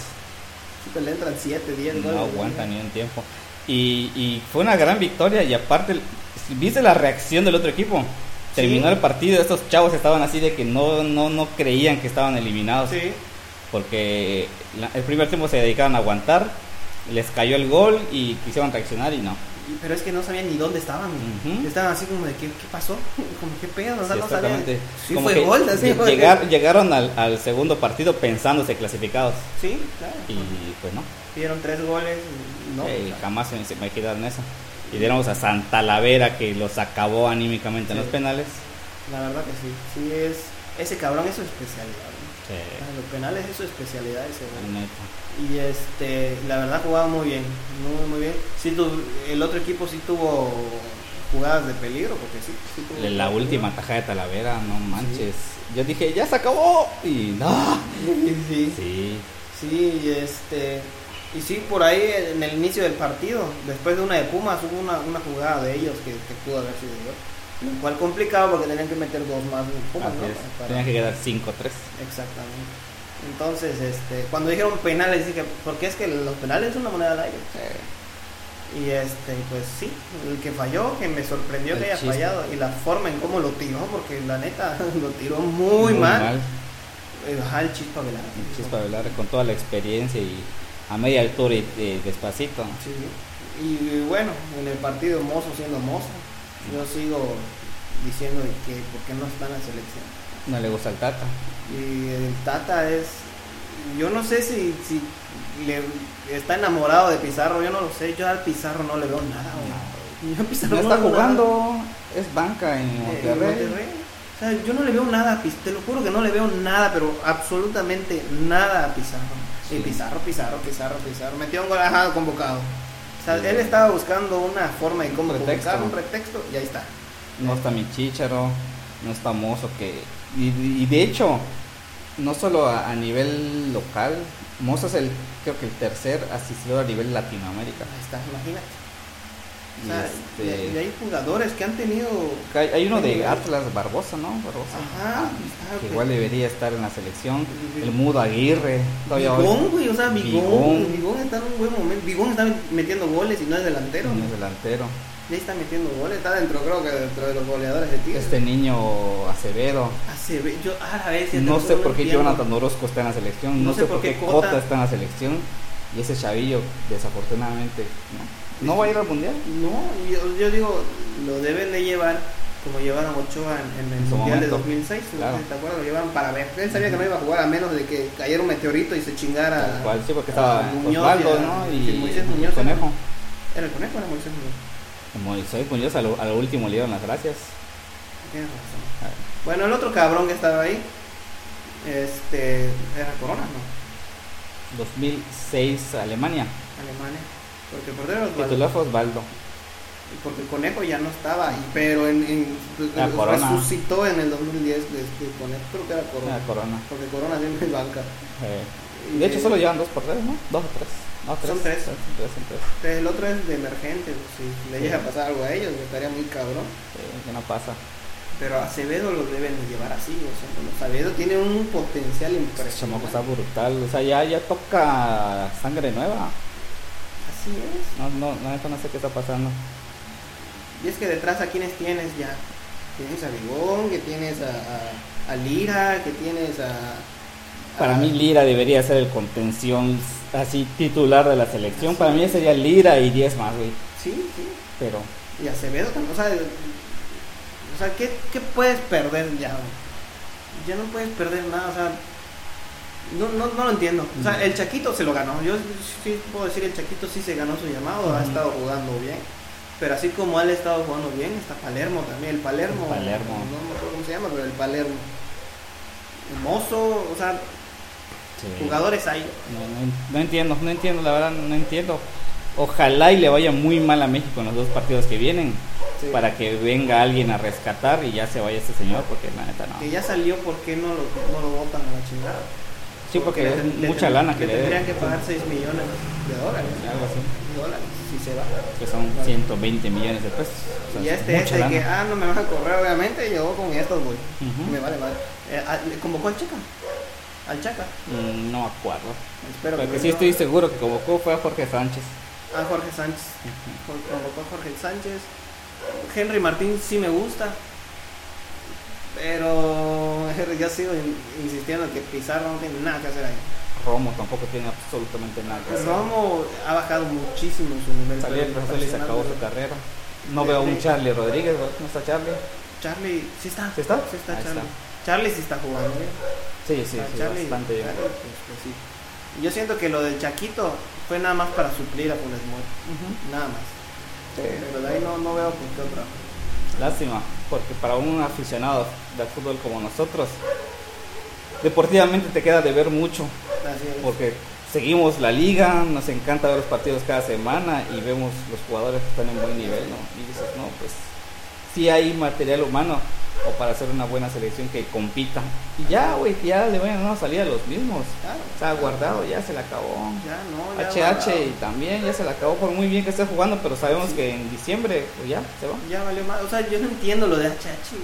Le entran 7, 10 goles. No aguantan ni un tiempo. Y, y fue una gran victoria y aparte, ¿viste la reacción del otro equipo? Terminó Sí. el partido, estos chavos estaban así de que no, no, no creían que estaban eliminados. Sí, Porque el primer tiempo se dedicaron a aguantar, les cayó el gol y quisieron reaccionar y no. Pero es que no sabían ni dónde estaban. Estaban así como de, ¿qué, qué pasó? Como, ¿qué pedo? O sea, Sí, no sabían. Sí, Como fue que gol, así llegaron al, al segundo partido pensándose clasificados Sí, claro. y pues no. Dieron tres goles. No, Eh, sea, jamás se me quedaron eso. Y diéramos a Santa Lavera que los acabó anímicamente en los penales. la verdad que sí. Sí, es. Ese cabrón es su especialidad. Los penales es su especialidad ese. Y este, la verdad jugaba muy bien, muy muy bien. Sí, tu, el otro equipo sí tuvo jugadas de peligro, porque sí. sí tuvo La última peligro. tajada de Talavera, no manches. Yo dije, ya se acabó. Y no. Sí, sí, y este, y sí, por ahí en el inicio del partido, después de una de Pumas, hubo una, una jugada de ellos que, que pudo haber sido gol. Lo cual complicado porque tenían que meter dos más Pumas, Así ¿no? es. Para- Tenía que quedar 5-3. Exactamente. Entonces, este, cuando dijeron penales, dije, porque es que los penales es una moneda al aire. Y este, pues sí, el que falló, que me sorprendió El que haya fallado y la forma en cómo lo tiró, porque la neta lo tiró muy, mal. Eh, Ajá, el chispa Velarde. El Chispa Velarde con toda la experiencia y a media altura y, y despacito. Sí. Y bueno, en el partido Mozo siendo Mozo, yo sigo diciendo que por qué no está en la selección. No le gusta el Tata. Y el Tata es, yo no sé si, si le está enamorado de Pizarro, yo no lo sé, yo al Pizarro no le veo nada. güey. Pizarro No no está nada. jugando, es banca en Eh, Monterrey. Monterrey. O sea, yo no le veo nada a Pizarro, te lo juro que no le veo nada, pero absolutamente nada a Pizarro. Sí. Y Pizarro, Pizarro, Pizarro, Pizarro. Metió un gol, ajá, convocado. O sea, Sí. él estaba buscando una forma de cómo Pretexto. convocar, un pretexto, y ahí está. No está mi Chicharo, no está Mozo que Y, y de hecho, no solo a, a nivel local, Mozo es el, creo que el tercer asistidor a nivel Latinoamérica. Ahí está, imagínate. O Y este- y- y hay jugadores que han tenido. Hay, hay uno de Atlas Barbosa, ¿no? Barbosa. Ajá, que ah, igual debería estar en la selección. El Mudo Aguirre. Bigón, güey, o sea, Bigón. Bigón está en un buen momento. Bigón está metiendo goles y no es delantero. no es delantero. Ya está metiendo goles, está dentro, creo que dentro de los goleadores de Tigres. Este niño Acevedo. Acevedo, yo a la vez. No sé por qué entiendo. Jonathan Orozco está en la selección. No, sé por qué Cota. Cota está en la selección. Y ese chavillo, desafortunadamente, no, no va a ir al mundial. No, yo, yo digo, lo deben de llevar como llevaron Ochoa en, en el En Mundial momento. de 2006. ¿no? Claro. ¿Te acuerdas? Lo llevaron para ver. Él sabía que no iba a jugar a menos de que cayera un meteorito y se chingara. Tal cual, sí, porque estaba a Muñoz Osvaldo, y a- ¿no? sí, Y Moisés Muñoz. Conejo. ¿Era el conejo era Moisés Muñoz? Moisés Muñoz a lo, a lo último le dieron las gracias. Tienes razón. Bueno, el otro cabrón que estaba ahí, este, era Corona, ¿no? 2006 Alemania. Alemania. Porque el portero Osvaldo. Titular fue Osvaldo. Porque el conejo ya no estaba, y- pero en, en- Ah, Corona. resucitó en el 2010 este conejo, creo que era Corona. Ah, Corona. Porque Corona siempre es banca. Eh, Y- de hecho solo llevan dos porteros, ¿no? Dos o tres. No, tres. Son tres. Son tres, son tres. Entonces, el otro es de emergente, pues, si le llega a pasar algo a ellos, me estaría muy cabrón. Que no pasa. Pero Acevedo lo deben de llevar así, o sea, bueno, Acevedo tiene un potencial chamaco está impresionante. brutal. O sea, ya, ya toca sangre nueva. Así es. No, no, no, neta no sé qué está pasando. Y es que detrás a quienes tienes ya. Tienes a Bigón, que tienes a, a, a Lira, que tienes a... Para mí Lira debería ser el contención así titular de la selección. Para mí sería Lira y 10 más, güey. Sí, sí. Pero Y Acevedo también, o sea, o sea ¿qué, qué puedes perder ya? Ya no puedes perder nada, o sea, no, no, no lo entiendo. O sea, el Chaquito se lo ganó. Yo sí puedo decir, el Chaquito sí se ganó su llamado, ha estado jugando bien. Pero así como él ha estado jugando bien, está Palermo también. El Palermo, El Palermo. no me acuerdo cómo se llama, pero el Palermo. El Mozo, o sea, jugadores hay. No, no, no entiendo, no entiendo, la verdad no entiendo. Ojalá y le vaya muy mal a México en los dos partidos que vienen Sí. para que venga alguien a rescatar y ya se vaya este señor porque la neta no. Que ya salió, ¿por qué no lo, no lo botan a la chingada? Sí, porque es le- le mucha lana que le tendrían deben. que pagar 6 millones de dólares. Algo así. dólares si se va. Que son 120 millones de pesos. O sea, Y es este, mucha este que, ah, no me van a correr, obviamente, yo con estos voy. Ujú. Me vale madre. Eh, ah, ¿le ¿Convocó al Chaca? ¿Al Chaca? Mm, No acuerdo. Espero Pero que no. sí estoy seguro que convocó fue a Jorge Sánchez. A Jorge Sánchez. Con- Convocó a Jorge Sánchez. Henry Martín sí me gusta. Pero yo sigo in- insistiendo que Pizarro no tiene nada que hacer ahí. Romo tampoco tiene absolutamente nada que hacer. Romo ha bajado muchísimo su nivel. Y se acabó su carrera. No veo a un Charlie Rodríguez, ¿no está Charlie? Charlie, sí está. ¿Sí está? Sí está Ahí Charlie. está. Charlie sí está jugando bien. Sí, sí, sí, Charlie, bastante bien. Charlie, pues, pues, sí. Yo siento que lo del Chaquito fue nada más para suplir a Funes Mori. Nada más. Sí. Pero de ahí no, no veo por qué otra. Lástima, porque para un aficionado del fútbol como nosotros, deportivamente te queda de ver mucho, Así es. porque seguimos la liga, nos encanta ver los partidos cada semana y vemos los jugadores que están en buen nivel, ¿no? Y dices, no, pues sí hay material humano o para hacer una buena selección que compita. Y ya, güey, ya le vayan a salir a los mismos. Claro. Está guardado, ya se le acabó. Ya no, ya. HH también ya se le acabó por muy bien que esté jugando, pero sabemos que en diciembre pues ya se va. Ya valió más. O sea, yo no entiendo lo de HH.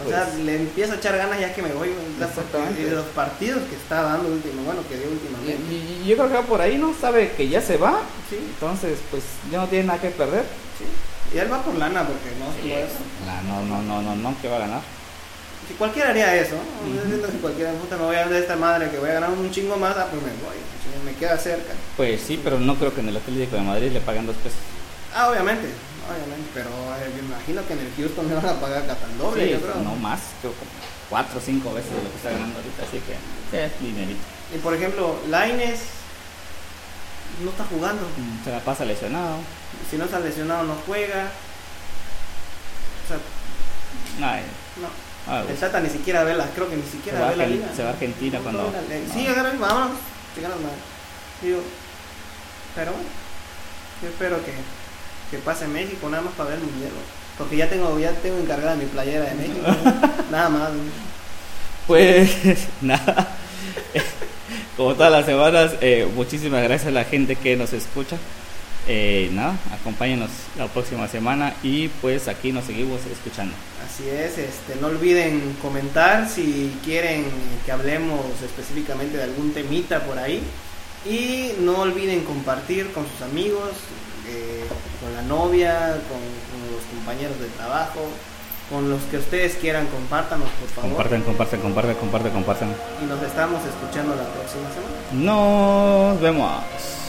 O Pues- sea, le empiezo a echar ganas ya que me voy. güey. De los partidos que está dando último, bueno, que dio últimamente. y- y yo creo que va por ahí, ¿no? Sabe que ya se va, Sí, entonces pues ya no tiene nada que perder. sí. Y él va por lana porque no, no es. No, no, no, no, no, que va a ganar. Si cualquiera haría eso, ¿no? Yo siento que cualquiera, puta, me voy a ver esta madre que voy a ganar un chingo más, ah, pues me voy, si me queda cerca. Pues sí, pero no creo que en el Atlético de Madrid le paguen dos pesos. Ah, obviamente, obviamente, pero eh, me imagino que en el Houston le van a pagar tan doble, Sí, yo creo. no más, creo como cuatro o cinco veces de lo que está ganando ahorita, así que sí, es dinerito. Y por ejemplo, Laines no está jugando. Se la pasa lesionado. Si no está lesionado, no juega. O sea, Ay, no. ah, El Tata ni siquiera ve la, creo que ni se, siquiera a ve la liga. se va a Argentina No, cuando... no. Sí, vámonos. Chingados madre. Digo, pero bueno, yo espero que, que pase México nada más para ver el. Porque ya tengo, ya tengo encargada mi playera de México. nada más. Pues nada, como todas las semanas, eh, muchísimas gracias a la gente que nos escucha. Eh, acompáñenos la próxima semana y pues aquí nos seguimos escuchando. Así es, este, no olviden comentar si quieren que hablemos específicamente de algún temita por ahí. Y no olviden compartir con sus amigos, eh, con la novia, con los compañeros de trabajo, con los que ustedes quieran, compártanos por favor. Compartan, compartan, compartan, compartan, compartan. Y nos estamos escuchando la próxima semana. Nos vemos.